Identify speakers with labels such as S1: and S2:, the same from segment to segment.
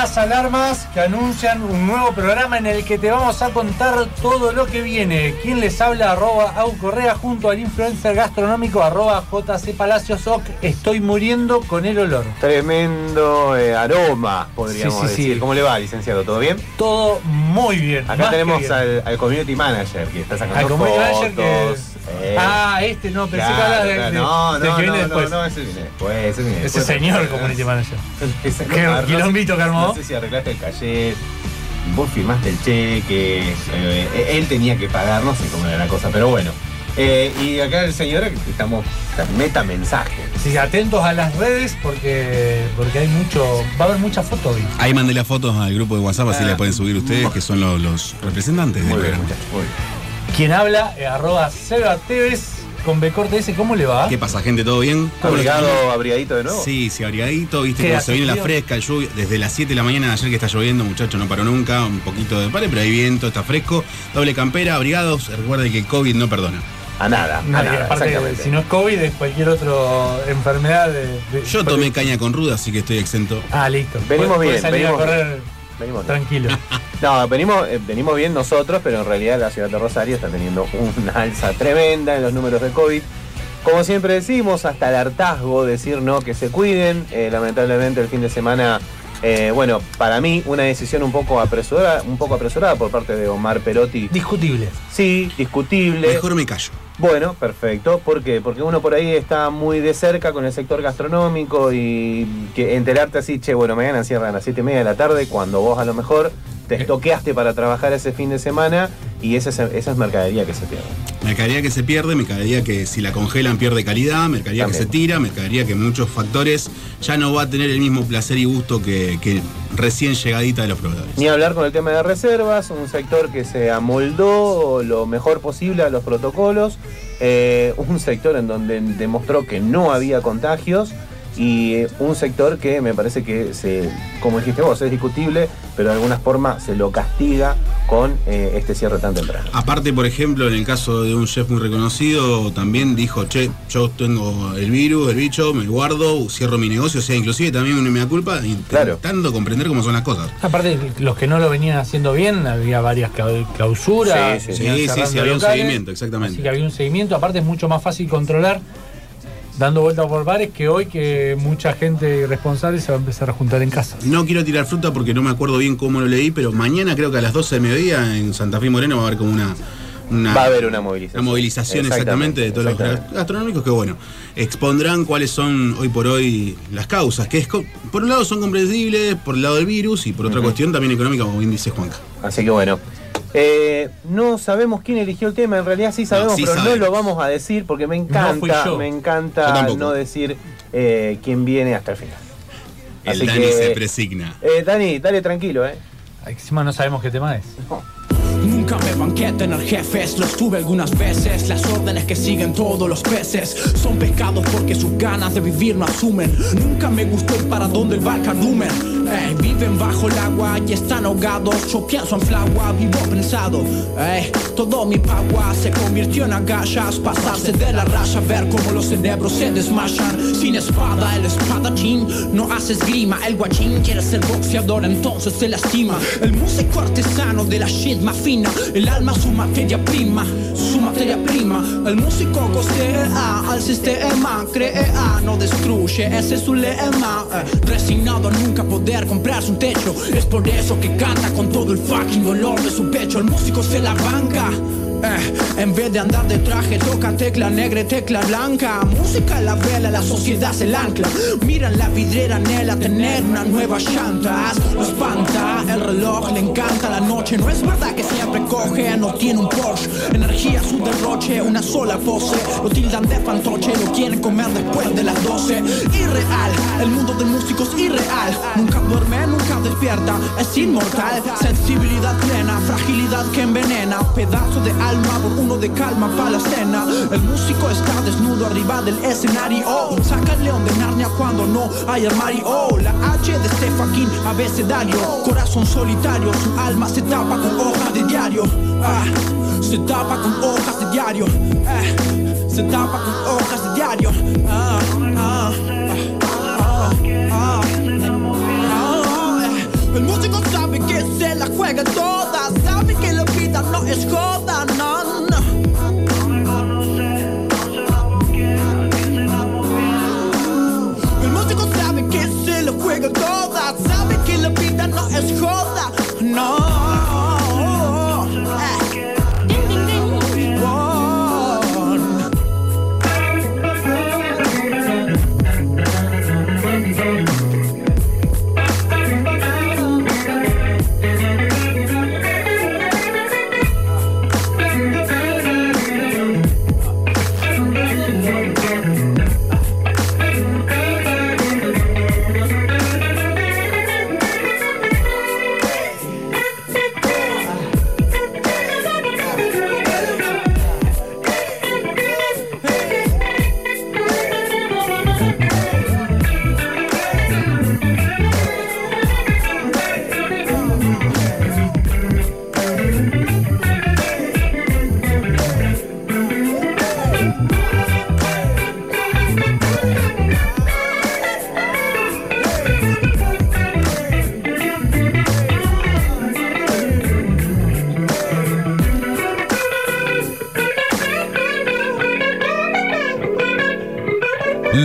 S1: Las alarmas que anuncian un nuevo programa en el que te vamos a contar todo lo que viene. ¿Quién les habla? Arroba Au Correa junto al influencer gastronómico arroba JC Palacios Oc. Estoy muriendo con el olor.
S2: Tremendo eh, aroma, podríamos
S1: Sí, sí, sí.
S2: decir. ¿Cómo le va, licenciado? ¿Todo bien?
S1: Todo muy bien.
S2: Acá tenemos
S1: bien.
S2: al, al community manager que está sacando
S1: Al community
S2: fotos.
S1: manager que-
S2: eh,
S1: Ah, este no, pensé que
S2: claro,
S1: hablas de,
S2: claro.
S1: de-
S2: no,
S1: del
S2: no,
S1: que viene
S2: no,
S1: después.
S2: no, no, ese viene después. Ese, viene
S1: Ese
S2: después.
S1: señor community manager.
S2: Ese-
S1: Qué quilombito que armó.
S2: No sé si arreglaste el calle, vos firmaste el cheque, eh, él tenía que pagar, no sé cómo era la cosa, pero bueno. Eh, y acá el señor estamos meta mensaje.
S1: Sí, atentos a las redes porque, porque hay mucho. Va a haber mucha foto hoy.
S3: Ahí mandé las fotos al grupo de WhatsApp, así
S2: Ah.
S3: le pueden subir ustedes, que son los, los representantes del
S2: Muy bien,
S3: programa.
S2: muchachos, muy bien.
S1: Quien habla, eh, arroba Seba Tevez con B corte S, ¿cómo le va?
S3: ¿Qué pasa, gente? ¿Todo bien?
S2: Abrigado, abrigadito de nuevo.
S3: Sí, sí, abrigadito, viste
S1: ¿Qué,
S3: cómo se viene la fresca, el lluvia, desde las 7 de la mañana de ayer que está lloviendo, muchachos, no paró nunca, un poquito de pare, pero hay viento, está fresco, doble campera, abrigados, recuerden que el COVID no perdona.
S2: A nada, a nada,
S1: aparte, si no es COVID, es cualquier otra enfermedad de. de-
S3: Yo tomé caña con ruda, así que estoy exento.
S1: Ah, listo.
S2: Venimos bien,
S1: salir
S2: venimos
S1: a correr
S2: Venimos bien.
S1: tranquilo.
S2: No, venimos, eh, venimos bien nosotros, pero en realidad la ciudad de Rosario está teniendo una alza tremenda en los números de COVID. Como siempre decimos, hasta el hartazgo decir no que se cuiden. Eh, lamentablemente el fin de semana, eh, bueno, para mí una decisión un poco apresurada, un poco apresurada por parte de Omar Perotti.
S1: Discutible.
S2: Sí, discutible.
S3: Mejor me callo.
S2: Bueno, perfecto. ¿Por qué? Porque uno por ahí está muy de cerca con el sector gastronómico y que enterarte así, che, bueno, mañana cierran a las 7 y media de la tarde, cuando vos a lo mejor te estoqueaste para trabajar ese fin de semana y esa es, esa es mercadería que se pierde.
S3: Mercadería que se pierde, mercadería que si la congelan pierde calidad, mercadería que se tira, mercadería que muchos factores ya no va a tener el mismo placer y gusto que, que recién llegadita de los proveedores.
S2: Ni hablar con el tema de reservas, un sector que se amoldó lo mejor posible a los protocolos, eh, un sector en donde demostró que no había contagios y un sector que me parece que se, como dijiste vos, es discutible, pero de alguna forma se lo castiga con eh, este cierre tan temprano.
S3: Aparte, por ejemplo, en el caso de un chef muy reconocido, también dijo, che, yo tengo el virus, el bicho, me guardo, cierro mi negocio, o sea, inclusive también una mea culpa,
S2: Claro.
S3: intentando comprender cómo son las cosas.
S1: Aparte, los que no lo venían haciendo bien, había varias clau- clausuras.
S2: Sí, sí,
S3: Sí, había un seguimiento, exactamente.
S1: Así que había un seguimiento. Aparte, es mucho más fácil controlar dando vueltas por bares que hoy que mucha gente irresponsable se va a empezar a juntar en casa.
S3: No quiero tirar fruta porque no me acuerdo bien cómo lo leí, pero mañana creo que a las 12 de mediodía en Santa Fe Moreno va a haber como una... una
S2: Va a haber una movilización.
S3: Una movilización exactamente, de todos los gastronómicos que, bueno, expondrán cuáles son hoy por hoy las causas, que es, co- por un lado son comprensibles, por el lado del virus, y por otra cuestión también económica, como bien dice Juanca.
S2: Así que bueno. Eh, no sabemos quién eligió el tema, en realidad sí sabemos,
S3: sí
S2: pero
S3: sabemos.
S2: no lo vamos a decir porque me encanta,
S1: yo.
S2: me encanta no decir eh, quién viene hasta el final.
S3: El
S2: Así
S3: Dani
S2: que-
S3: se presigna.
S2: Eh, Dani, dale tranquilo, eh.
S1: Encima no sabemos qué tema es.
S4: Nunca me banqué tener jefes, los tuve algunas veces. Las órdenes que siguen todos los peces son pescados porque sus ganas de vivir no asumen. Nunca me gustó para donde el va el cardumen. Ey, viven bajo el agua y están ahogados. Yo pienso en flagua, vivo pensado. Ey, todo mi pagua se convirtió en agallas. Pasarse de la raya, ver cómo los cerebros se desmayan. Sin espada, el espadachín no hace esgrima. El guachín quiere ser boxeador, entonces se lastima. El músico artesano de la shit más fina. El alma, su materia prima, su materia prima. El músico costea al sistema, crea, no destruye. Ese es su lema. Eh, resignado a nunca poder comprarse un techo. Es por eso que canta con todo el fucking dolor de su pecho. El músico se la banca. Eh, en vez de andar de traje, toca tecla negra y tecla blanca. Música la vela, la sociedad se la ancla. Miran la vidriera, anhela tener una nueva llanta. Lo espanta, el reloj le encanta la noche. No es verdad que siempre coge, no tiene un Porsche. Energía, su derroche, una sola pose. Lo tildan de fantoche, lo quieren comer después de las 12. Irreal, el mundo del músico es irreal. Nunca duerme, nunca despierta, es inmortal. Sensibilidad plena, fragilidad que envenena. Pedazo de alma por uno de calma para la escena. El músico está desnudo arriba del escenario. Saca el león de Narnia cuando no hay armario. La H de este fucking abecedario. Corazón solitario, su alma se tapa con hojas de diario. Ah, se tapa con hojas de diario. Ah, se tapa con hojas de diario. Ah, ah, eh. El músico sabe que se la juega toda, sabe que la vida no es joda, se la juega toda, sabe que la vida no es joda, no.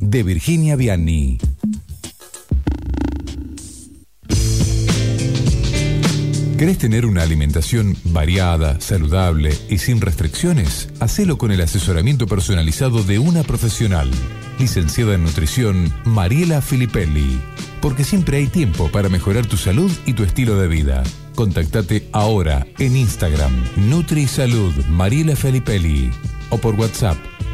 S5: de Virginia Vianney. ¿Querés tener una alimentación variada, saludable y sin restricciones? Hacelo con el asesoramiento personalizado de una profesional, licenciada en nutrición Mariela Filippelli. Porque siempre hay tiempo para mejorar tu salud y tu estilo de vida. Contactate ahora en Instagram NutriSalud Mariela Filippelli o por WhatsApp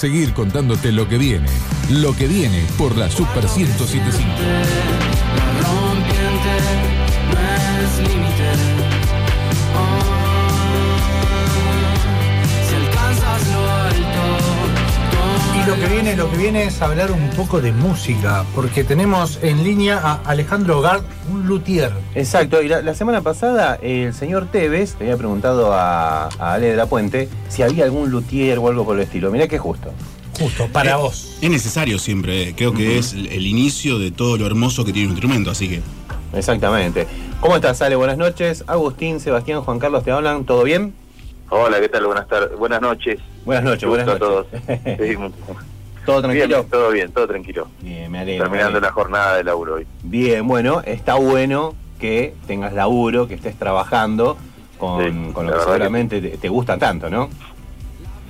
S5: Seguir contándote lo que viene. Lo que viene por la Super 1075.
S6: La rompiente no es límite. Oh, si alcanzas lo alto,
S1: Y lo que viene, lo que viene es hablar un poco de música, porque tenemos en línea a Alejandro Gard, un luthier.
S2: Exacto, y la, la semana pasada el señor Tevez le había preguntado a, a Ale de la Puente si había algún luthier o algo por el estilo. Mirá que justo.
S1: Justo, para
S3: Eh,
S1: vos.
S3: Es necesario siempre, eh. creo que es el inicio de todo lo hermoso que tiene un instrumento, así que
S2: Exactamente. ¿Cómo estás, Ale? Buenas noches. Agustín, Sebastián, Juan Carlos, ¿te hablan? ¿Todo bien?
S7: Hola, ¿qué tal? Buenas tardes, buenas noches.
S2: Buenas noches, buenas
S7: a todos.
S2: noches.
S7: Sí, muy-
S2: ¿Todo tranquilo?
S7: Bien, todo bien, todo tranquilo.
S2: Bien, me alegro. me
S7: Terminando
S2: alegro.
S7: la jornada de laburo hoy.
S2: Bien, bueno, está bueno que tengas laburo, que estés trabajando con,
S7: Sí,
S2: con lo que seguramente te, te gusta tanto, ¿no?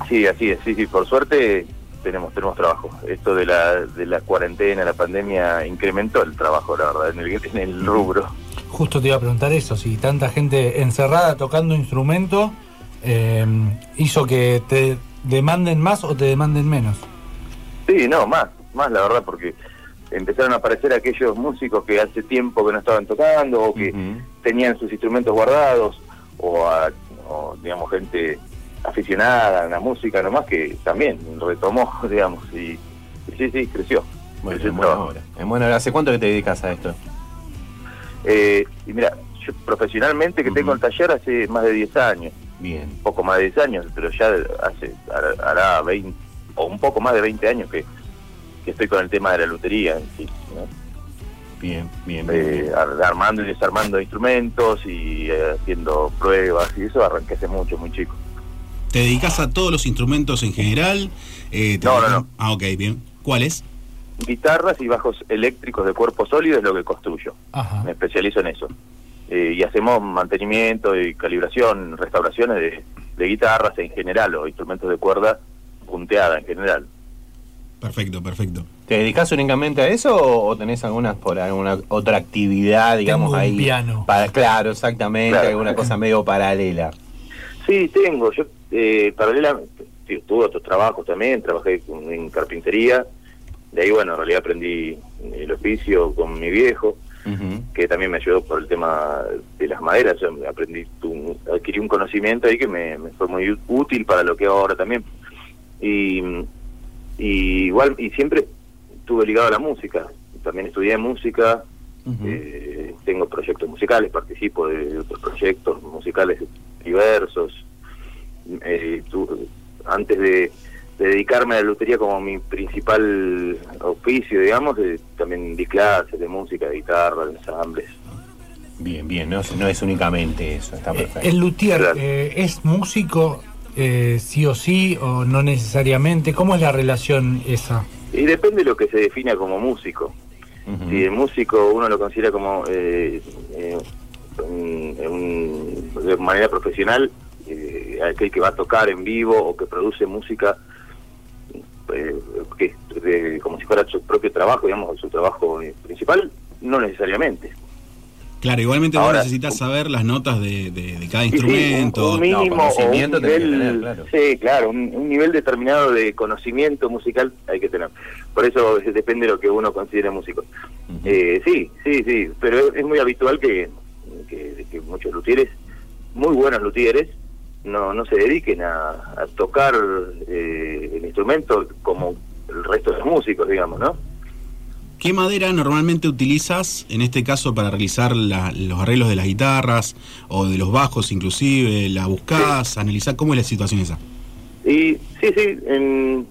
S7: Sí, así es, sí, sí, por suerte tenemos tenemos trabajo. Esto de la de la cuarentena, la pandemia incrementó el trabajo, la verdad, en el, en el rubro.
S1: Justo te iba a preguntar eso, si tanta gente encerrada tocando instrumento eh, hizo que te demanden más o te demanden menos.
S7: Sí, no, más, más la verdad, porque empezaron a aparecer aquellos músicos que hace tiempo que no estaban tocando o que tenían sus instrumentos guardados o, a- o, digamos gente aficionada a la música nomás que también retomó digamos y, y sí sí creció
S2: Bueno,
S7: creció
S2: en buena hora. En buena hora. ¿Hace cuánto que te dedicas a esto?
S7: Eh, y mira yo profesionalmente que tengo el taller hace más de 10 años
S2: Bien.
S7: poco más de 10 años pero ya hace hará- hará 20 o un poco más de 20 años que, que estoy con el tema de la lutería en sí ¿no?
S2: Bien, bien, bien.
S7: Eh,
S2: bien.
S7: armando y desarmando instrumentos y eh, haciendo pruebas y eso arranqué hace mucho muy chico
S3: ¿te dedicas a todos los instrumentos en general? Eh, te
S7: No, no,
S3: dedicas-
S7: no.
S3: Ah, ok, bien. ¿Cuáles?
S7: guitarras y bajos eléctricos de cuerpo sólido es lo que construyo.
S1: Ajá.
S7: Me especializo en eso. Eh, y hacemos mantenimiento y calibración, restauraciones de, de guitarras en general o instrumentos de cuerda punteada en general.
S3: Perfecto, perfecto.
S2: ¿Te dedicas únicamente a eso o o tenés alguna por alguna otra actividad, digamos,
S1: Tengo un
S2: ahí?
S1: piano.
S2: Para, claro, exactamente,
S7: Claro.
S2: alguna cosa medio paralela.
S7: Sí, tengo. Yo, eh, paralelamente, sí, tuve otros trabajos también. Trabajé con- en carpintería. De ahí, bueno, en realidad aprendí el oficio con mi viejo, que también me ayudó por el tema de las maderas. Yo aprendí, tu- adquirí un conocimiento ahí que me, me fue muy útil para lo que hago ahora también. Y, y igual, y siempre estuve ligado a la música. También estudié música, eh, tengo proyectos musicales, participo de otros proyectos musicales diversos. Eh, tu- antes de, de dedicarme a la lutería como mi principal oficio, digamos, eh, también di clases de música, de guitarra, de ensambles.
S2: Bien, bien, no, es- no es únicamente eso, está perfecto.
S1: ¿El luthier
S7: Claro.
S1: eh, es músico eh, sí o sí o no necesariamente? ¿Cómo es la relación esa?
S7: Y depende de lo que se defina como músico. Si el músico uno lo considera como eh, eh, un- un- de manera profesional, eh, aquel que va a tocar en vivo o que produce música eh, que de- como si fuera su propio trabajo, digamos, su trabajo eh, principal, no necesariamente.
S3: Claro, igualmente vos
S7: Ahora,
S3: necesitas saber las notas de, de- de cada
S7: Y sí,
S3: instrumento.
S7: un, un mínimo
S2: No,
S7: o un nivel,
S2: tener, claro.
S7: sí, claro, un, un nivel determinado de conocimiento musical hay que tener. Por eso eh, depende de lo que uno considere músico. Eh, sí, sí, sí, pero es, es muy habitual que, que, que muchos luthieres, muy buenos luthieres, no, no se dediquen a, a tocar eh, el instrumento como el resto de los músicos, digamos, ¿no?
S3: ¿Qué madera normalmente utilizas, en este caso, para realizar la- los arreglos de las guitarras o de los bajos inclusive? ¿La buscás? ¿Analizás? ¿Cómo es la situación esa?
S7: Y sí, sí, en,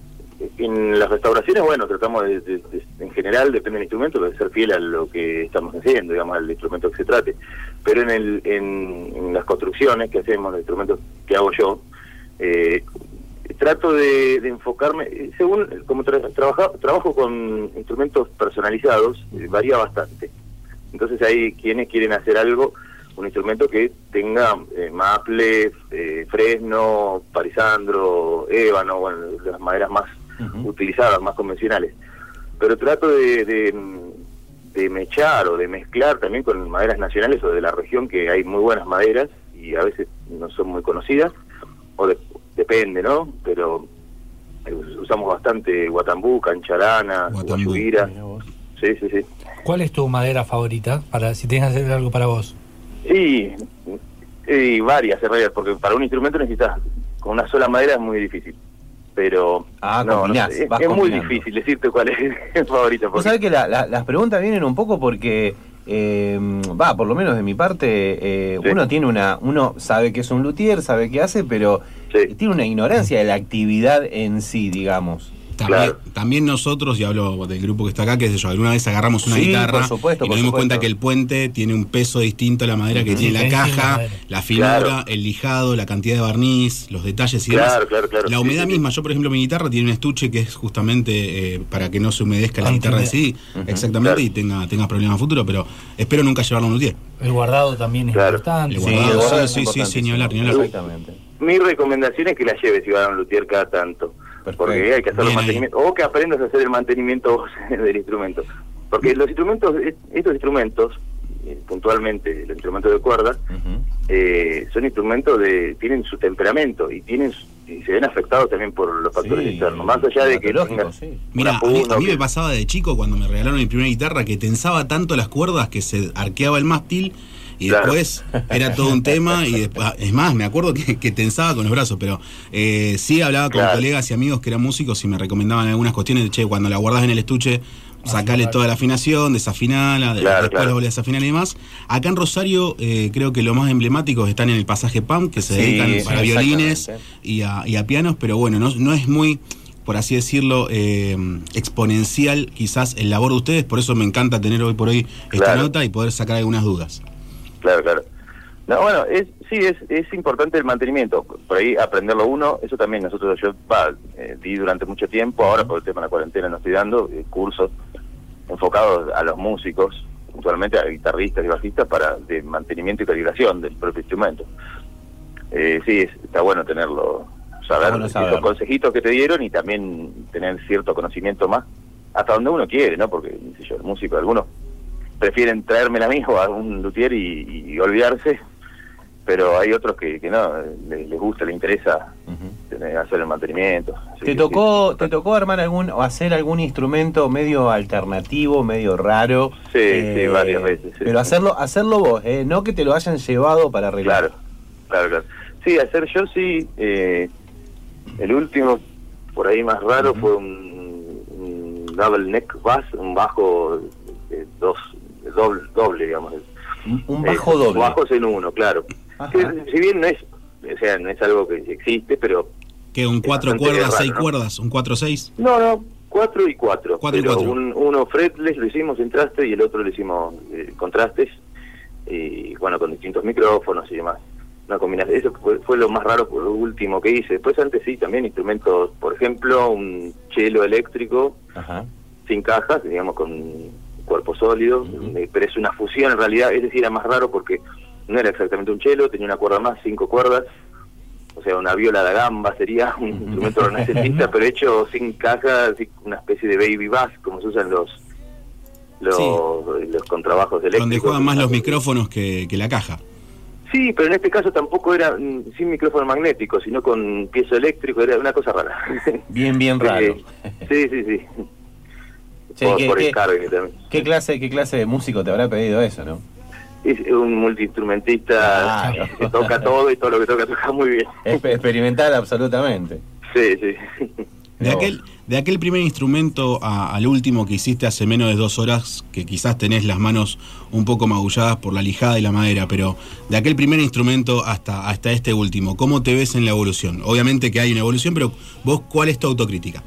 S7: en las restauraciones, bueno, tratamos de, en general, depende del instrumento, de ser fiel a lo que estamos haciendo, digamos, al instrumento que se trate. Pero en, el, en, en las construcciones que hacemos, los instrumentos que hago yo, eh, trato de, de enfocarme, eh, según, como tra- trabaja- trabajo con instrumentos personalizados, eh, varía bastante. Entonces hay quienes quieren hacer algo, un instrumento que tenga eh, maple, eh, fresno, parisandro, ébano, bueno, las maderas más Utilizadas, más convencionales. Pero trato de, de, de mechar o de mezclar también con maderas nacionales o de la región, que hay muy buenas maderas y a veces no son muy conocidas, o de- depende, ¿no? Pero eh, usamos bastante guatambú, cancharana,
S3: Guatambú.
S7: guayubira. Sí, sí, sí.
S1: ¿Cuál es tu madera favorita? Para si tienes que hacer algo para vos.
S7: Y, y varias, en realidad, porque para un instrumento necesitas, con una sola madera es muy difícil. Pero
S2: Ah,
S7: no, no
S2: combinás,
S7: sé, es, muy difícil decirte cuál es el favorito.
S2: Vos
S7: porque-
S2: sabés que la- la- las preguntas vienen un poco porque, eh, va, por lo menos de mi parte, eh,
S7: Sí.
S2: uno tiene una, uno sabe que es un luthier, sabe qué hace, pero
S7: Sí.
S2: tiene una ignorancia de la actividad en sí, digamos.
S3: También,
S7: Claro.
S3: también nosotros, y hablo del grupo que está acá, que sé yo, alguna vez agarramos una
S2: Sí,
S3: guitarra
S2: por supuesto,
S3: y
S2: por
S3: nos dimos
S2: supuesto.
S3: cuenta que el puente tiene un peso distinto a la madera que tiene la
S1: en
S3: caja, la finura,
S7: Claro.
S3: el lijado, la cantidad de barniz, los detalles y
S7: Claro,
S3: demás.
S7: claro, claro.
S3: La
S7: Sí,
S3: humedad
S7: sí, sí.
S3: misma, yo por ejemplo mi guitarra tiene un estuche que es justamente eh, para que no se humedezca la guitarra en sí, exactamente,
S7: Claro.
S3: y tenga, tenga problemas a futuro, pero espero nunca llevarlo a un luthier.
S1: El guardado también es
S7: Claro.
S1: importante.
S3: El
S2: Sí,
S3: guardado,
S2: el guardado
S3: sí,
S2: es
S3: sí, sí,
S2: importante,
S3: ni hablar, ni hablar.
S2: Exactamente.
S7: Mi recomendación es que la lleves si vas a un luthier cada tanto.
S2: Perfecto.
S7: Porque hay que hacer el mantenimiento. O que aprendas a hacer el mantenimiento del instrumento. Porque los instrumentos, estos instrumentos, eh, puntualmente los instrumentos de cuerda, eh, son instrumentos de tienen su temperamento y tienen y se ven afectados también por los factores
S2: Sí,
S7: externos más allá de que
S2: climatológico,
S7: tengas
S2: sí.
S3: Mira, a mí,
S7: puna
S3: a
S7: o
S3: mí
S7: que-
S3: me pasaba de chico cuando me regalaron mi primera guitarra que tensaba tanto las cuerdas que se arqueaba el mástil y
S7: Claro.
S3: después era todo un tema y después, es más, me acuerdo que, que tensaba con los brazos, pero eh, sí hablaba con
S7: Claro.
S3: colegas y amigos que eran músicos y me recomendaban algunas cuestiones de, che, cuando la guardas en el estuche, sacale toda la afinación, desafinala, de-
S7: Claro,
S3: después la volvés a desafinar y demás. Acá en Rosario eh, creo que lo más emblemático están en el pasaje PAM, que se
S2: Sí,
S3: dedican
S2: sí,
S3: para violines y a, y a pianos, pero bueno, no, no es muy, por así decirlo, eh, exponencial quizás el labor de ustedes, por eso me encanta tener hoy por hoy esta
S7: Claro.
S3: nota y poder sacar algunas dudas.
S7: Claro, claro. No, bueno, es, sí, es, es importante el mantenimiento. Por ahí aprenderlo uno, eso también nosotros, yo va, eh, di durante mucho tiempo, ahora por el tema de la cuarentena no estoy dando eh, cursos enfocados a los músicos, puntualmente a guitarristas y bajistas, para de mantenimiento y calibración del propio instrumento. Eh, sí, es- está bueno tenerlo, saber
S2: bueno
S7: esos
S2: saberlo.
S7: consejitos que te dieron y también tener cierto conocimiento más, hasta donde uno quiere, ¿no? Porque, qué sé yo, el músico, algunos prefieren traérmela a mí o a un luthier y, y olvidarse, pero hay otros que, que no, les, les gusta, les interesa tener- hacer el mantenimiento.
S2: ¿Te tocó,
S7: sí,
S2: ¿Te tocó armar algún o hacer algún instrumento medio alternativo, medio raro? Eh,
S7: Sí, sí, varias veces, sí,
S2: pero hacerlo hacerlo vos, eh, no que te lo hayan llevado para arreglar.
S7: Claro, claro, claro. Sí, hacer yo sí, eh, el último, por ahí más raro, fue un, un double neck bass, un bajo dos, doble, doble, digamos.
S2: Un, un
S7: Eh,
S2: bajo doble.
S7: Bajos en uno, claro. Que, si bien no es, o sea, no es algo que existe, pero
S3: Que un cuatro cuerdas,
S7: raro,
S3: seis
S7: ¿no?
S3: cuerdas, un cuatro seis.
S7: No, no, cuatro y cuatro.
S3: Cuatro y cuatro.
S7: Un, uno fretless lo hicimos en traste y el otro lo hicimos eh, contrastes. y bueno, con distintos micrófonos y demás. Una combinación, eso fue, fue lo más raro, por lo último que hice. Después antes sí, también instrumentos, por ejemplo, un chelo eléctrico
S2: Ajá.
S7: sin cajas, digamos con cuerpo sólido, eh, pero es una fusión en realidad, es decir, era más raro porque no era exactamente un chelo, tenía una cuerda más, cinco cuerdas, o sea, una viola da gamba sería un instrumento renacentista, pero hecho sin cajas, así, una especie de baby bass, como se usan los los, los contrabajos eléctricos.
S3: Donde juegan más los micrófonos que, que la caja.
S7: Sí, pero en este caso tampoco era mm, sin micrófono magnético, sino con piezo eléctrico, era una cosa rara.
S2: Bien, bien raro.
S7: Eh, sí, sí, sí.
S2: Che,
S7: por
S2: ¿qué-
S7: por
S2: qué-
S7: encargue también.
S2: ¿Qué clase, ¿Qué clase de músico te habrá pedido eso, no?
S7: Es un multiinstrumentista
S2: Claro.
S7: que toca todo y todo lo que toca toca muy bien.
S2: Exper- experimental absolutamente.
S7: Sí, sí.
S3: De aquel, de aquel primer instrumento a- al último que hiciste hace menos de dos horas, que quizás tenés las manos un poco magulladas por la lijada y la madera, pero de aquel primer instrumento hasta, hasta este último, ¿cómo te ves en la evolución? Obviamente que hay una evolución, pero vos, ¿cuál es tu autocrítica?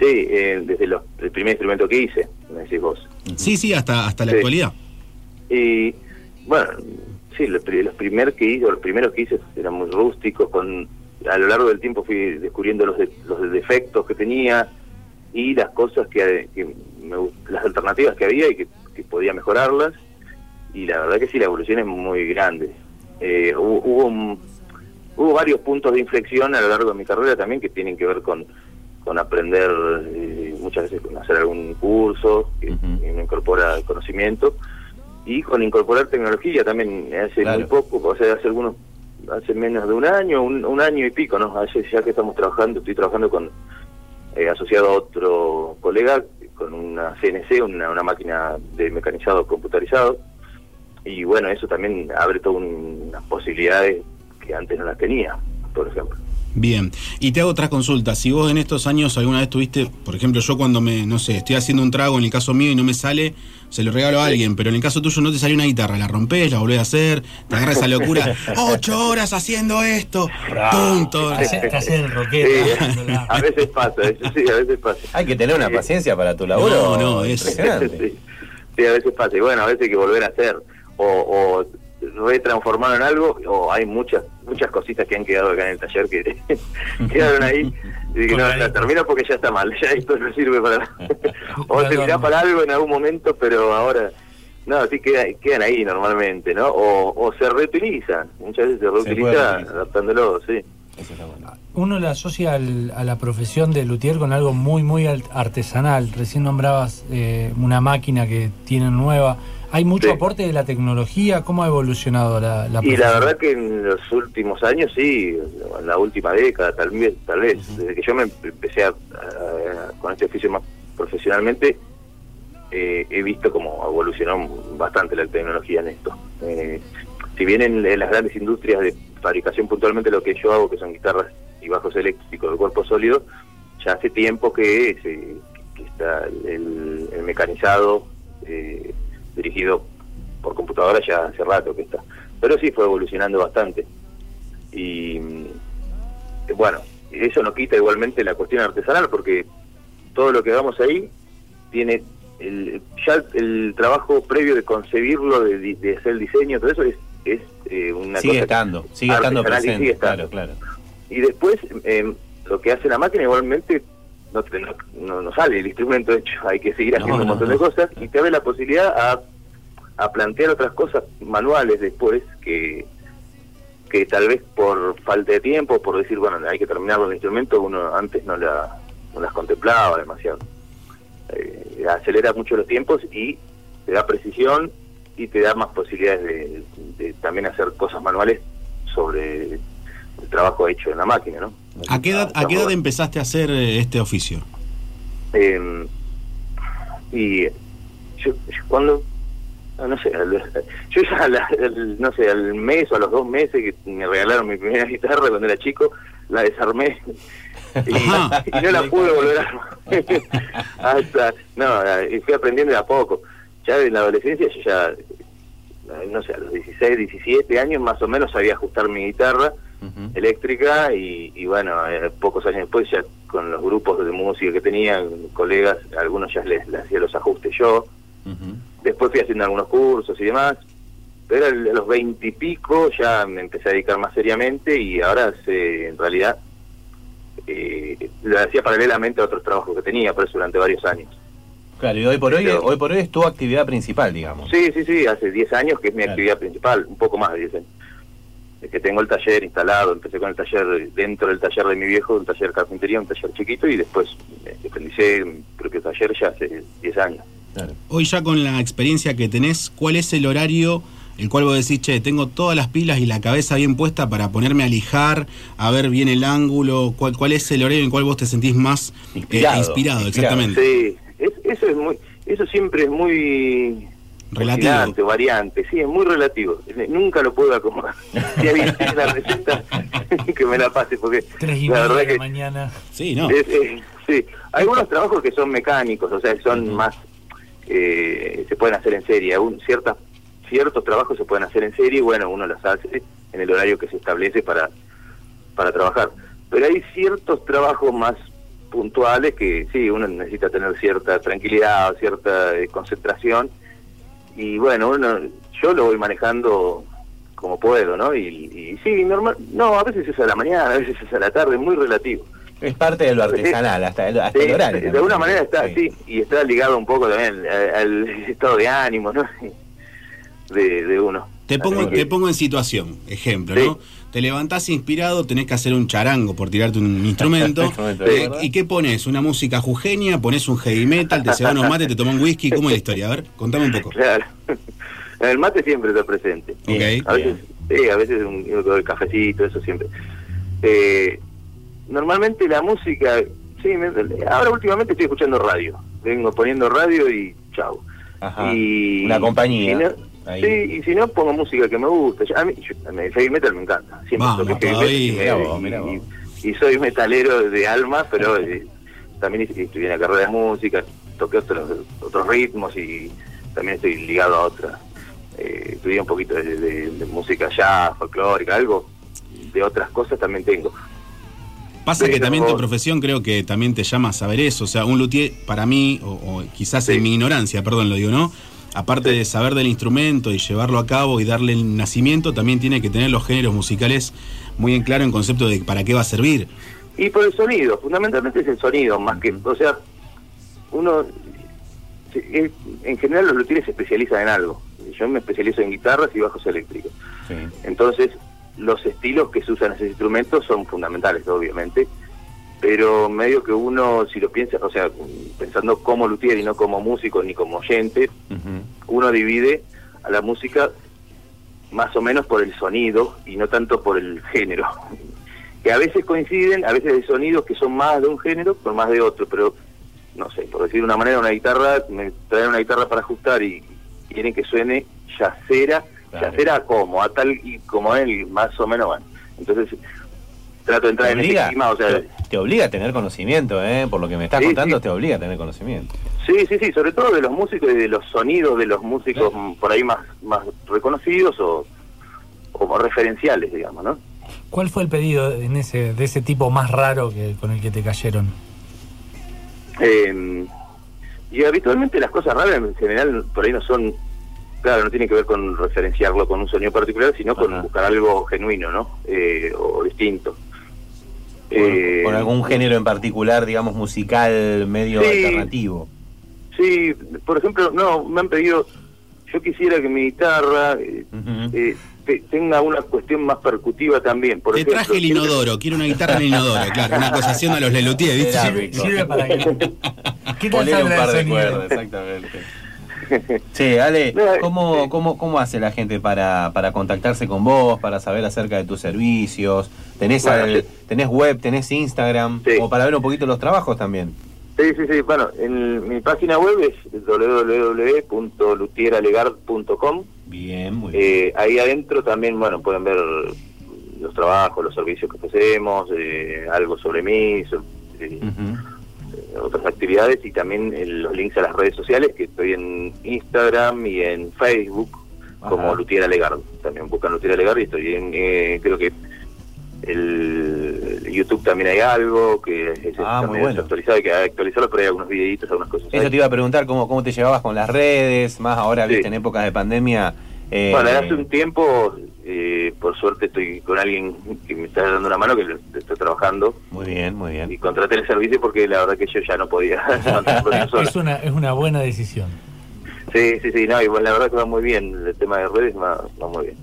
S7: Sí, eh, desde los- el primer instrumento que hice, me decís vos.
S3: Sí, sí, hasta, hasta la
S7: Sí.
S3: actualidad.
S7: Y bueno, sí, los, los primeros que hice, los primeros que hice eran muy rústicos, con a lo largo del tiempo fui descubriendo los, de- los defectos que tenía y las cosas que, que me las alternativas que había y que, que podía mejorarlas. Y la verdad que sí, la evolución es muy grande. Eh, hubo, hubo, un- hubo varios puntos de inflexión a lo largo de mi carrera también que tienen que ver con, con aprender eh, muchas veces con hacer algún curso que, que me incorpora el conocimiento y con incorporar tecnología también hace
S2: Claro.
S7: muy poco, o sea, hace algunos, hace menos de un año, un, un año y pico, ¿no? Hace ya que estamos trabajando, estoy trabajando con, eh, asociado a otro colega, con una CNC, una, una máquina de mecanizado computarizado, y bueno, eso también abre todas un- unas posibilidades que antes no las tenía, por ejemplo.
S3: Bien, y te hago otra consulta. Si vos en estos años alguna vez tuviste, por ejemplo, yo cuando me, no sé, estoy haciendo un trago en el caso mío y no me sale, se lo regalo a alguien, pero en el caso tuyo no te salió una guitarra, la rompés, la volvés a hacer, te agarra esa locura, ocho horas haciendo esto, punto.
S1: El
S7: Sí,
S1: rockero.
S7: a veces pasa, eso sí, a veces pasa.
S2: Hay que tener una
S7: Sí.
S2: paciencia para tu laburo.
S3: No, no, es-
S7: sí, sí, a veces pasa. Y bueno, a veces hay que volver a hacer. O, o retransformarlo en algo, o hay muchas muchas cositas que han quedado acá en el taller que quedaron ahí. Y que no, la termino porque ya está mal, ya esto no sirve para nada. o servirá para algo en algún momento, pero ahora. No, sí quedan, quedan ahí normalmente, ¿no? O, o se reutilizan. Muchas veces se
S2: puede
S7: reutiliza
S2: reutilizar.
S7: adaptándolo, sí.
S2: Eso está bueno.
S1: Uno le asocia al- a la profesión de luthier con algo muy, muy al- artesanal. Recién nombrabas eh, una máquina que tienen nueva. ¿Hay mucho
S7: Sí.
S1: aporte de la tecnología? ¿Cómo ha evolucionado la, la
S7: Y la verdad que en los últimos años sí, en la última década tal vez, tal vez desde que yo me empecé a, a- con este oficio más profesionalmente, eh, he visto cómo evolucionó bastante la tecnología en esto. Eh, si bien en, en las grandes industrias de fabricación puntualmente lo que yo hago, que son guitarras y bajos eléctricos de cuerpo sólido, ya hace tiempo que, se- que está el, el mecanizado eh, dirigido por computadora ya hace rato que está. Pero sí fue evolucionando bastante. Y mm, bueno, eso no quita igualmente la cuestión artesanal, porque todo lo que hagamos ahí tiene el, ya el trabajo previo de concebirlo, de, de hacer el diseño, todo eso es, es eh, una
S2: Sigue
S7: cosa
S2: estando, sigue estando presente.
S7: sigue estando.
S2: Claro, claro.
S7: Y después, eh, lo que hace la máquina igualmente no, te- no, no- no sale el instrumento hecho, hay que seguir
S2: No,
S7: haciendo un montón de cosas y te abre la posibilidad a, a plantear otras cosas manuales después que que tal vez por falta de tiempo, por decir, bueno, hay que terminar el instrumento, uno antes no, la, no las contemplaba demasiado. Eh, acelera mucho los tiempos y te da precisión y te da más posibilidades de, de también hacer cosas manuales sobre el trabajo hecho en la máquina, ¿no?
S3: ¿A qué edad, a qué edad empezaste a hacer eh, este oficio?
S7: Eh, y yo, yo cuando no, no sé, al- yo ya al- al- no sé, al mes o a los dos meses que me regalaron mi primera guitarra cuando era chico, la desarmé y no la pude volver a armar. hasta no, y fui aprendiendo de a poco. Ya en la adolescencia yo ya no sé, a los 16, 17 años más o menos sabía ajustar mi guitarra Eléctrica y, y bueno, eh, pocos años después ya con los grupos de música que tenía, colegas, algunos ya les, les hacía los ajustes yo, después fui haciendo algunos cursos y demás, Pero a los veintipico ya me empecé a dedicar más seriamente y ahora se, en realidad eh, lo hacía paralelamente a otros trabajos que tenía, por eso durante varios años.
S2: Claro, y hoy por hoy,
S7: Pero-
S2: hoy por hoy es tu actividad principal, digamos.
S7: Sí, sí, sí, hace 10 años que es mi
S2: Claro.
S7: actividad principal, un poco más de 10 años. Es que tengo el taller instalado, empecé con el taller dentro del taller de mi viejo, un taller de carpintería, un taller chiquito, y después me independicé mi propio taller ya hace 10 años.
S2: Claro.
S3: Hoy ya con la experiencia que tenés, ¿cuál es el horario el cual vos decís, che, tengo todas las pilas y la cabeza bien puesta para ponerme a lijar, a ver bien el ángulo? ¿Cuál, cuál es el horario en el cual vos te sentís más eh,
S2: Inspirado,
S3: inspirado?
S2: inspirado.
S3: Exactamente.
S7: Sí, es- eso es muy, eso siempre es muy
S3: Relativo.
S7: variante, sí, es muy relativo. Nunca lo puedo acomodar. Si alguien tiene la receta, que me la pase, porque
S1: Tres y
S7: la
S1: media
S7: verdad
S1: de
S7: que
S1: mañana.
S3: Sí, ¿no?
S7: Es- es- sí, algunos trabajos que son mecánicos, o sea, son más, eh, se pueden hacer en serie. Aún ciertas, ciertos trabajos se pueden hacer en serie y bueno, uno los hace en el horario que se establece para, para trabajar. Pero hay ciertos trabajos más puntuales que sí, uno necesita tener cierta tranquilidad, cierta eh, concentración y bueno, uno, yo lo voy manejando como puedo, ¿no? Y, y sí, normal, no, a veces es a la mañana, a veces es a la tarde, muy relativo.
S2: Es parte de lo artesanal, hasta el, hasta el horario.
S7: de alguna manera está, sí. y está ligado un poco también al, al estado de ánimo, ¿no? De, de uno.
S3: Te pongo, te pongo en situación, ejemplo,
S7: Sí.
S3: ¿no? Te levantás inspirado, tenés que hacer un charango por tirarte un instrumento.
S2: Instrumento,
S3: Eh. ¿Y qué pones? ¿Una música jujeña? ¿Pones un heavy metal? ¿Te llevan unos mates? ¿Te toman whisky? ¿Cómo es la historia? A ver, contame un poco.
S7: Claro. El mate siempre está presente.
S3: Ok.
S7: A veces, sí, a veces un, el cafecito, eso siempre. Eh, normalmente la música, sí, me- ahora últimamente estoy escuchando radio. Vengo poniendo radio y chau.
S2: Ajá.
S7: Y
S2: Una compañía.
S7: si no-
S2: Ahí.
S7: sí, y si no pongo música que me gusta. A mí, yo- a mí el heavy metal me encanta. Siempre
S3: Vamos,
S7: toqué heavy
S3: todavía.
S7: metal y
S2: vos,
S7: y-
S2: mirá vos.
S7: y- y soy metalero de alma, pero eh, también estudié en la carrera de música, toqué otros, otros ritmos y también estoy ligado a otras. Eh, estudié un poquito de, de- de música jazz, folclórica, algo de otras cosas también tengo.
S3: Pasa que también tu profesión creo que también te llama a saber eso. O sea, un luthier, para mí, o, o quizás
S7: Sí.
S3: en mi ignorancia, perdón, lo digo, ¿no? Aparte de saber del instrumento y llevarlo a cabo y darle el nacimiento, también tiene que tener los géneros musicales muy en claro en concepto de para qué va a servir.
S7: Y por el sonido, fundamentalmente es el sonido, más que, o sea, uno, en general los luthieres se especializan en algo. Yo me especializo en guitarras y bajos eléctricos.
S2: Sí.
S7: Entonces, los estilos que se usan en esos instrumentos son fundamentales, obviamente, pero medio que uno, si lo piensa, o sea, pensando como luthier y no como músico ni como oyente, uno divide a la música más o menos por el sonido y no tanto por el género. Que a veces coinciden, a veces hay sonidos que son más de un género, por más de otro, pero no sé, por decir de una manera, una guitarra, me traen una guitarra para ajustar y quieren que suene yacera,
S2: Claro.
S7: yacera como, a tal y como él, más o menos, bueno. Entonces, trato de entrar en ese clima, o sea,
S2: te, te obliga a tener conocimiento, ¿eh? Por lo que me estás
S7: Sí,
S2: contando,
S7: sí.
S2: te obliga a tener conocimiento.
S7: Sí, sí, sí, sobre todo de los músicos y de los sonidos de los músicos mm, por ahí más, más reconocidos o como referenciales, digamos, ¿no?
S1: ¿Cuál fue el pedido en ese, de ese tipo más raro que con el que te cayeron?
S7: Eh, y habitualmente las cosas raras en general por ahí no son, claro, no tiene que ver con referenciarlo con un sonido particular, sino con
S2: Ajá.
S7: buscar algo genuino, ¿no? Eh, o distinto.
S2: Con,
S7: Eh,
S2: con algún género en particular, digamos, musical medio
S7: Sí.
S2: alternativo.
S7: Sí, por ejemplo, no, me han pedido, yo quisiera que mi guitarra eh, eh, te- tenga una cuestión más percutiva también. Por
S3: Te
S7: ejemplo,
S3: traje el inodoro, quiero una guitarra en el inodoro, claro, una cosa haciendo a los lelutier, ¿viste?
S1: Sirve, para que. ¿Qué tal
S2: un par de cuerdas, exactamente. Sí, Ale,
S7: No,
S2: ¿cómo,
S7: eh,
S2: cómo, ¿cómo hace la gente para, para contactarse con vos, para saber acerca de tus servicios? ¿Tenés,
S7: Bueno,
S2: al-
S7: sí.
S2: ¿tenés web, tenés Instagram?
S7: Sí.
S2: O para ver un poquito los trabajos también.
S7: Sí, sí, sí. Bueno, en mi página web es www.luthieralegard.com.
S2: Bien, muy bien.
S7: Eh, ahí adentro también, bueno, pueden ver los trabajos, los servicios que ofrecemos, eh, algo sobre mí, so- eh,
S2: Ujú.
S7: Eh, otras actividades y también los links a las redes sociales, que estoy en Instagram y en Facebook como. Lutiera Legard. También buscan Lutiera Legard y estoy en, eh, creo que el YouTube también hay algo que es
S2: Ah, muy bueno.
S7: actualizado, hay que actualizarlo, pero hay algunos videitos, algunas cosas.
S2: Eso
S7: ahí.
S2: te iba a preguntar, ¿cómo, cómo te llevabas con las redes? Más ahora,
S7: Sí.
S2: viste, en épocas de pandemia, Eh,
S7: Bueno, hace un tiempo, eh, por suerte estoy con alguien que me está dando una mano, que le, estoy trabajando,
S2: Muy bien, muy bien.
S7: y contraté el servicio porque la verdad que yo ya no podía.
S1: Es una, es una buena decisión.
S7: Sí, sí, sí, no, y bueno, la verdad que va muy bien, el tema de redes va, va muy bien.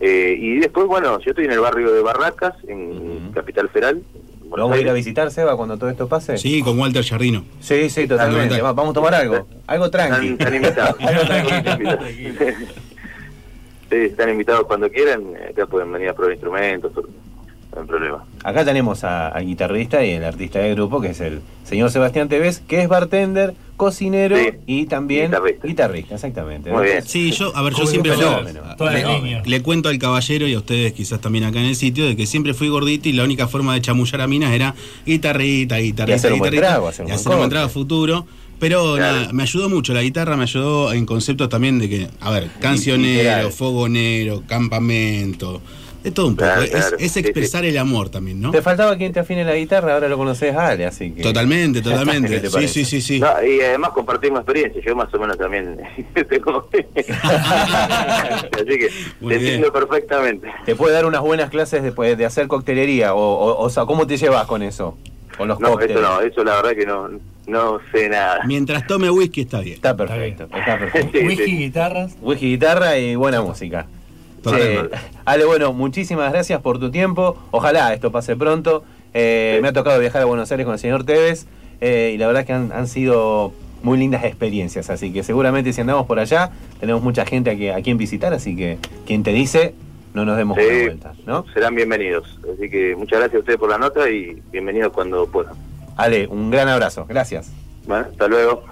S7: Eh, y después, bueno, yo estoy en el barrio de Barracas, en Capital Federal.
S2: ¿Lo vamos a ir a visitar, Seba, cuando todo esto pase?
S3: Sí, con Walter Jardino.
S2: Sí, sí, totalmente.
S3: Totalmente.
S2: Va- Vamos a tomar algo. Algo tranqui.
S7: Están, están invitados.
S2: Algo tranqui.
S7: Sí, están invitados cuando quieran, eh, acá pueden venir a probar instrumentos, no hay problema.
S2: Acá tenemos a- al guitarrista y el artista del grupo, que es el señor Sebastián Tevez, que es bartender, cocinero
S7: Sí.
S2: y también
S7: Guitarrista.
S2: guitarrista, exactamente.
S7: Muy bien.
S3: Sí, yo, a ver, yo siempre le, cuento al caballero y a ustedes quizás también acá en el sitio de que siempre fui gordito y la única forma de chamullar a minas era guitarrita, guitarrita,
S2: Y hacer un buen
S3: guitarrita,
S2: trago, hacer un
S3: y
S2: buen
S3: hacer un buen
S2: corte.
S3: trago a futuro. Pero
S7: Claro.
S3: nada, me ayudó mucho, la guitarra me ayudó en conceptos también de que, a ver, cancionero, fogonero, campamento, de todo un poco.
S7: Claro,
S3: es,
S7: claro.
S3: es
S7: Sí,
S3: expresar el amor también, ¿no?
S2: Te faltaba quien te afine la guitarra, ahora lo conoces a Ale, así que.
S3: Totalmente,
S2: ¿Qué
S3: totalmente.
S2: te
S3: Sí,
S2: parece?
S3: sí, sí, sí.
S7: No, y además compartimos experiencia, yo más o menos también tengo... Así que
S3: Muy
S7: te
S3: bien.
S7: entiendo perfectamente.
S2: ¿Te puede dar unas buenas clases después de hacer coctelería? O, o, o sea, ¿cómo te llevas con eso? Con los
S7: No,
S2: cócteles.
S7: eso no, eso la verdad que no, no sé nada.
S3: Mientras tome whisky está bien.
S2: Está perfecto, está perfecto.
S7: Sí,
S1: Whisky,
S7: sí.
S1: guitarras.
S2: Whisky, guitarra y buena música. Eh, Ale, bueno, muchísimas gracias por tu tiempo. Ojalá esto pase pronto. Eh,
S7: Sí.
S2: Me ha tocado viajar a Buenos Aires con el señor Tevez eh, y la verdad que han, han sido muy lindas experiencias. Así que seguramente si andamos por allá tenemos mucha gente a, que- a quien visitar. Así que quien te dice, no nos demos
S7: Sí.
S2: una vuelta. ¿no?
S7: Serán bienvenidos. Así que muchas gracias a ustedes por la nota y bienvenidos cuando puedan.
S2: Ale, un gran abrazo. Gracias.
S7: Bueno, hasta luego.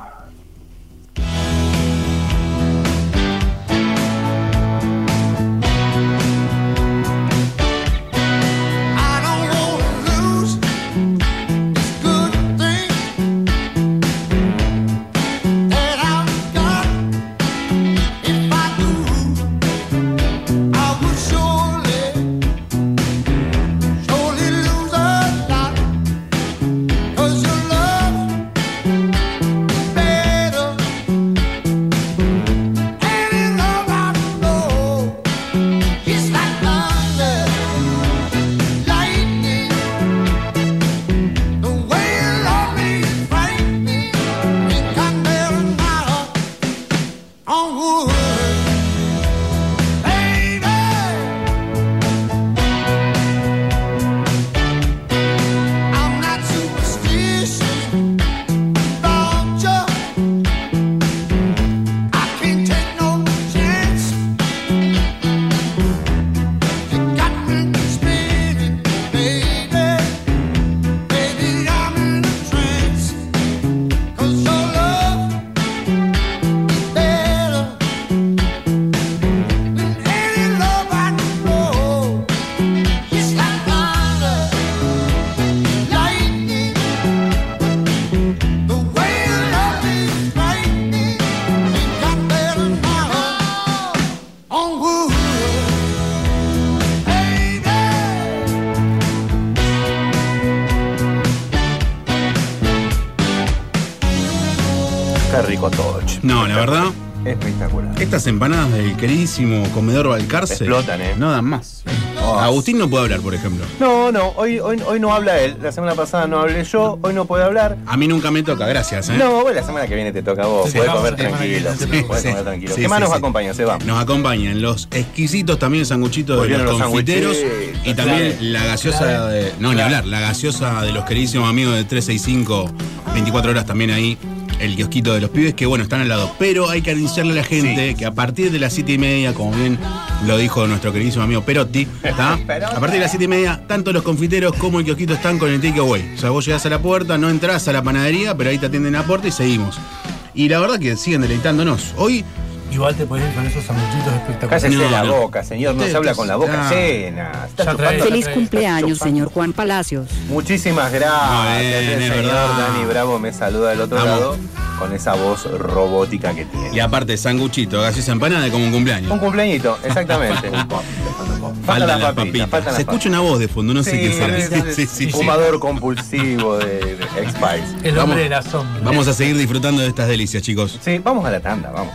S3: Empanadas del queridísimo comedor Balcarce
S2: Explotan, ¿eh?
S3: no dan más.
S2: Oh.
S3: Agustín no puede hablar, por ejemplo.
S2: No, no, hoy, hoy, hoy no habla él. La semana pasada no hablé yo, hoy no puede hablar.
S3: A mí nunca me toca, gracias. ¿eh?
S2: No, bueno, la semana que viene te toca a vos.
S1: Sí,
S2: Podés
S1: vamos
S2: comer tranquilo.
S1: te
S2: Podés
S3: Sí,
S2: comer tranquilo.
S3: sí,
S2: ¿Qué más
S3: sí,
S2: nos
S3: sí.
S2: acompaña, Seba?
S3: Nos acompañan los exquisitos también sanguchitos de los
S2: los
S3: confiteros y también
S1: clave.
S3: la gaseosa
S1: Clave.
S3: de. No, ni hablar, la gaseosa de los queridísimos amigos de 365, 24 horas también ahí, el kiosquito de los pibes, que bueno, están al lado. Pero hay que anunciarle a la gente que a partir de las 7 y media, como bien lo dijo nuestro queridísimo amigo Perotti, ¿tá?
S2: Perotti.
S3: a partir de las 7 y media, tanto los confiteros como el kiosquito están con el takeaway. O sea, vos llegás a la puerta, no entras a la panadería, pero ahí te atienden a la puerta y seguimos. Y la verdad que siguen deleitándonos. Hoy
S1: Igual te podés ir con esos sanguchitos espectaculares.
S2: Cállese
S3: No,
S2: la
S3: no.
S2: boca, señor. No se habla con la boca
S1: trae-
S8: Feliz cumpleaños, señor Juan Palacios.
S2: Muchísimas gracias.
S3: Bien,
S2: el
S3: es
S2: señor
S3: verdad.
S2: Dani Bravo me saluda del otro
S3: Vamos.
S2: lado con esa voz robótica que tiene.
S3: Y aparte, sanguchito, gaseosa empanada como un cumpleaños.
S2: Un cumpleañito, exactamente.
S3: Faltan
S2: las
S3: las
S2: papitas,
S3: papitas.
S2: faltan
S3: Se escucha una voz de fondo, no sé quién será.
S2: es-
S3: Sí,
S2: es-
S3: sí, sí, sí.
S2: Fumador compulsivo de, de X-Files.
S1: El hombre
S3: Vamos.
S1: de la sombra.
S3: Vamos a seguir disfrutando de estas delicias, chicos.
S2: Sí, vamos a la tanda, vamos.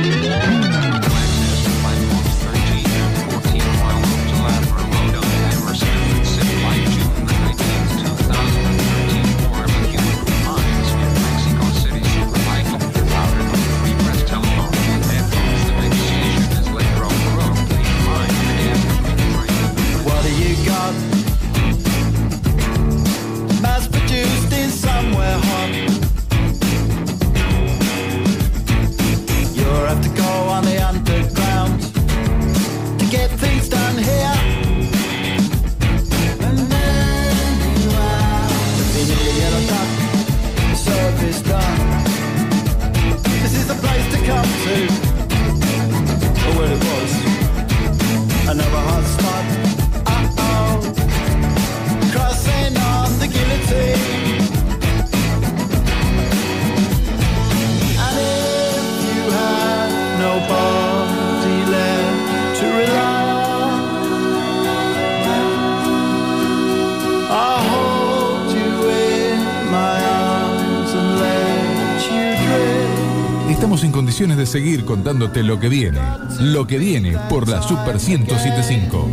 S5: Contándote lo que viene. Lo que viene por la Super 1075.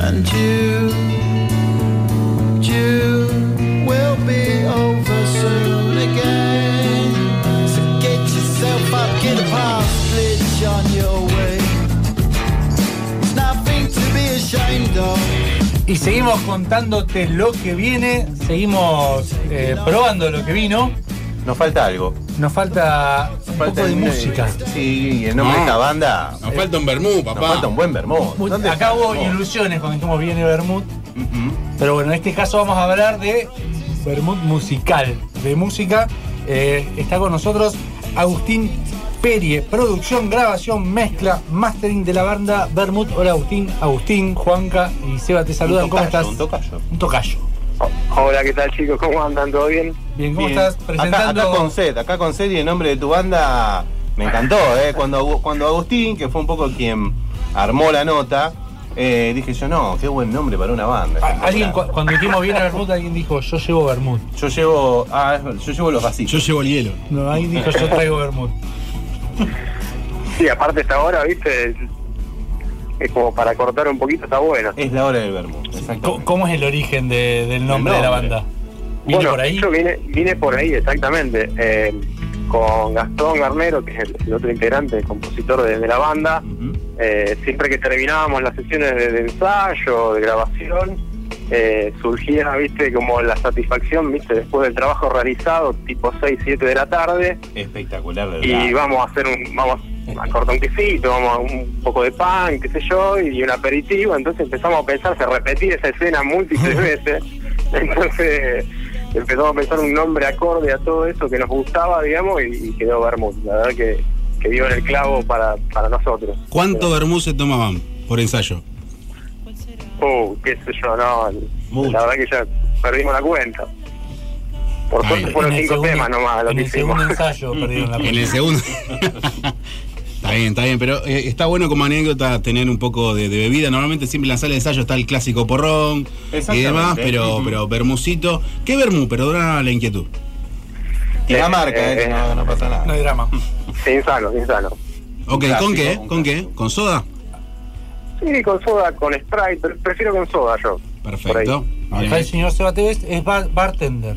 S6: and you, you will be over soon again. So get yourself up, get a partridge on your way. It's nothing to be ashamed of.
S1: Y seguimos contándote lo que viene, seguimos eh, probando lo que vino.
S2: Nos falta algo.
S1: Nos falta un
S2: Falta
S1: poco de música.
S2: Sí, y el nombre de
S3: No.
S2: esta banda.
S3: Nos falta un vermú,
S2: Nos
S3: papá.
S2: falta un buen ¿Dónde
S1: Acá hubo ilusiones cuando dijimos viene Bermud.
S2: Ujú.
S1: Pero bueno, en este caso vamos a hablar de Bermud musical, de música. Eh, está con nosotros Agustín Perie, producción, grabación, mezcla, mastering de la banda Bermud. Hola Agustín, Agustín, Juanca y Seba te saludan.
S2: Un
S1: ¿Cómo estás?
S2: Un tocayo.
S1: Un tocayo.
S7: Hola, ¿qué tal chicos? ¿Cómo andan? ¿Todo bien?
S1: Bien, ¿cómo
S2: Bien.
S1: estás?
S2: Acá,
S1: Presentando.
S2: acá con sed, acá con sed y el nombre de tu banda me encantó, ¿eh? Cuando, cuando Agustín, que fue un poco quien armó la nota, eh, dije yo, no, qué buen nombre para una banda.
S1: A- Alguien, cu- cuando dijimos viene Bermud, alguien dijo, yo llevo Bermud.
S2: Yo llevo, ah, yo llevo los vasitos.
S3: Yo llevo el hielo.
S1: No, alguien dijo, yo traigo Bermud.
S7: Sí, aparte esta hora, ¿viste? Es, como para cortar un poquito, está bueno.
S2: Es la hora del vermut,
S1: ¿Cómo, es el origen de- del nombre de la banda? ¿Viene
S7: bueno,
S1: por ahí?
S7: Yo vine, vine por ahí, exactamente. Eh,
S8: con Gastón Garnero, que es el, el otro integrante, el compositor de, de la banda. Eh, siempre que terminábamos las sesiones de, de ensayo, de grabación, eh, surgía, viste, como la satisfacción, viste, después del trabajo realizado, tipo 6, 7 de la tarde,
S2: Espectacular, de
S8: y
S2: verdad.
S8: vamos a hacer un, vamos a cortar un quesito, vamos a un poco de pan, qué sé yo, y un aperitivo, entonces empezamos a pensar, se repetía esa escena múltiples veces, entonces empezamos a pensar un nombre acorde a todo eso que nos gustaba, digamos, y, y quedó Vermouth, la verdad que, que dio en el clavo para, para nosotros.
S3: ¿Cuánto vermú se tomaban por ensayo?
S8: Uh, qué sé yo, no, la verdad que ya perdimos la cuenta. Por suerte fueron cinco
S1: segundo-
S8: temas nomás lo
S1: en
S8: que
S1: el
S8: hicimos.
S1: segundo ensayo perdieron la
S3: En el segundo. está bien, está bien, pero eh, está bueno como anécdota tener un poco de, de bebida. Normalmente siempre en la sala de ensayo está el clásico porrón y demás, pero, pero vermucito. ¿Qué vermú? Perdona la inquietud.
S2: Y la marca, eh, que no, no pasa nada.
S1: No hay drama.
S8: Insano, insano.
S3: Ok,
S2: clásico,
S3: ¿con qué? ¿Con qué? ¿Con soda?
S8: Sí, con soda, con Sprite, pero prefiero con soda yo.
S3: Perfecto.
S1: Acá el señor Seba Tevez es bar- bartender.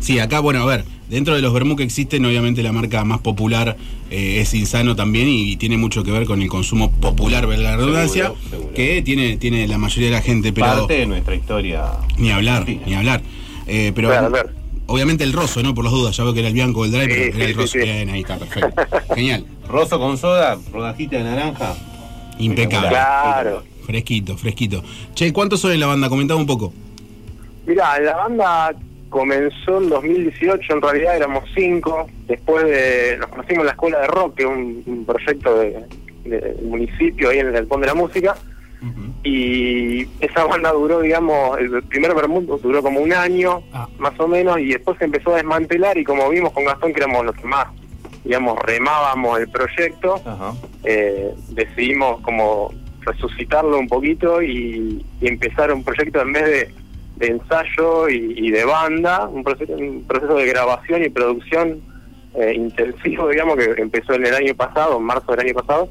S3: Sí, acá, bueno, a ver, dentro de los vermú que existen, obviamente la marca más popular eh, es Insano también y, tiene mucho que ver con el consumo popular, valga la redundancia,
S2: Seguro, seguro.
S3: que tiene, tiene la mayoría de la gente, pero
S2: Parte de nuestra historia.
S3: ni hablar,
S2: argentina.
S3: ni hablar. Eh, pero
S8: Claro, claro.
S3: obviamente el roso, ¿no? Por las dudas, ya veo que era el bianco o el dry,
S8: Sí,
S3: pero era el
S8: sí,
S3: roso.
S8: sí.
S3: Bien, ahí está, perfecto. Genial,
S2: Rosso con soda, rodajita de naranja.
S3: impecable.
S8: Claro.
S3: Fresquito, fresquito. Che, ¿cuántos son en la banda? Comentaba un poco.
S8: Mira, la banda comenzó en 2018, en realidad éramos cinco. Después de. Nos conocimos en la escuela de rock, que es un, un proyecto de, municipio ahí en el Galpón de la Música. Y esa banda duró, digamos, el primer Bermudo duró como un año,
S1: Ah.
S8: más o menos, y después se empezó a desmantelar. Y como vimos con Gastón, que éramos los que más, digamos, remábamos el proyecto, eh, decidimos como resucitarlo un poquito y, y empezar un proyecto en vez de, de ensayo y, y de banda, un proceso, un proceso de grabación y producción eh, intensivo, digamos, que empezó en el año pasado, en marzo del año pasado,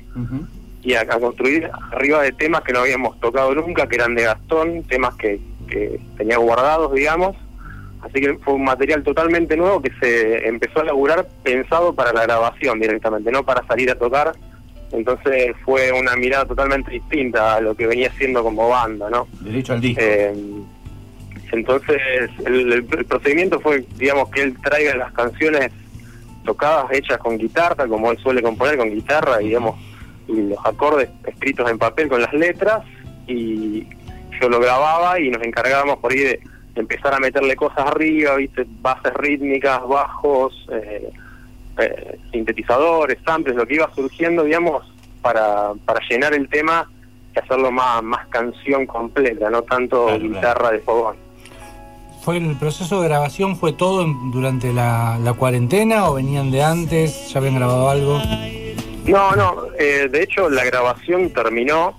S8: y a, a construir arriba de temas que no habíamos tocado nunca, que eran de Gastón, temas que, que tenía guardados, digamos. Así que fue un material totalmente nuevo que se empezó a laburar pensado para la grabación directamente, no para salir a tocar. Entonces fue una mirada totalmente distinta a lo que venía siendo como banda, ¿no?
S2: Derecho al disco.
S8: Eh, entonces el, procedimiento fue, digamos, que él traiga las canciones tocadas, hechas con guitarra, como él suele componer con guitarra, y, digamos, y los acordes escritos en papel con las letras, y yo lo grababa y nos encargábamos por ahí de empezar a meterle cosas arriba, viste, bases rítmicas, bajos, eh, eh, sintetizadores, samples, lo que iba surgiendo, digamos, para, para llenar el tema y hacerlo más, más canción completa, no tanto
S2: Claro,
S8: guitarra de fogón.
S1: ¿Fue el proceso de grabación fue todo en- durante la, la cuarentena o venían de antes? ¿Ya habían grabado algo?
S8: No, no, eh, de hecho la grabación terminó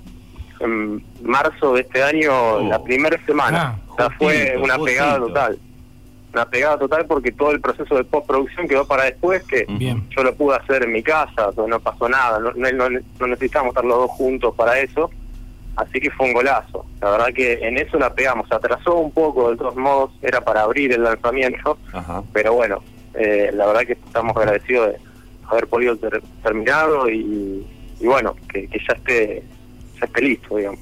S8: en marzo de este año,
S2: Oh.
S8: la primera semana.
S1: Ah,
S8: o sea, fue
S2: justito,
S8: una pegada total. Una pegada total porque todo el proceso de postproducción quedó para después, que
S1: Bien.
S8: yo lo pude hacer en mi casa, no pasó nada, no, no, no- no necesitamos estar los dos juntos para eso. Así que fue un golazo. La verdad que en eso la pegamos. Atrasó un poco, de todos modos, era para abrir el lanzamiento.
S2: Ajá.
S8: Pero bueno, eh, la verdad que estamos agradecidos de haber podido ter- terminarlo y, y bueno, que, que ya esté ya esté listo, digamos.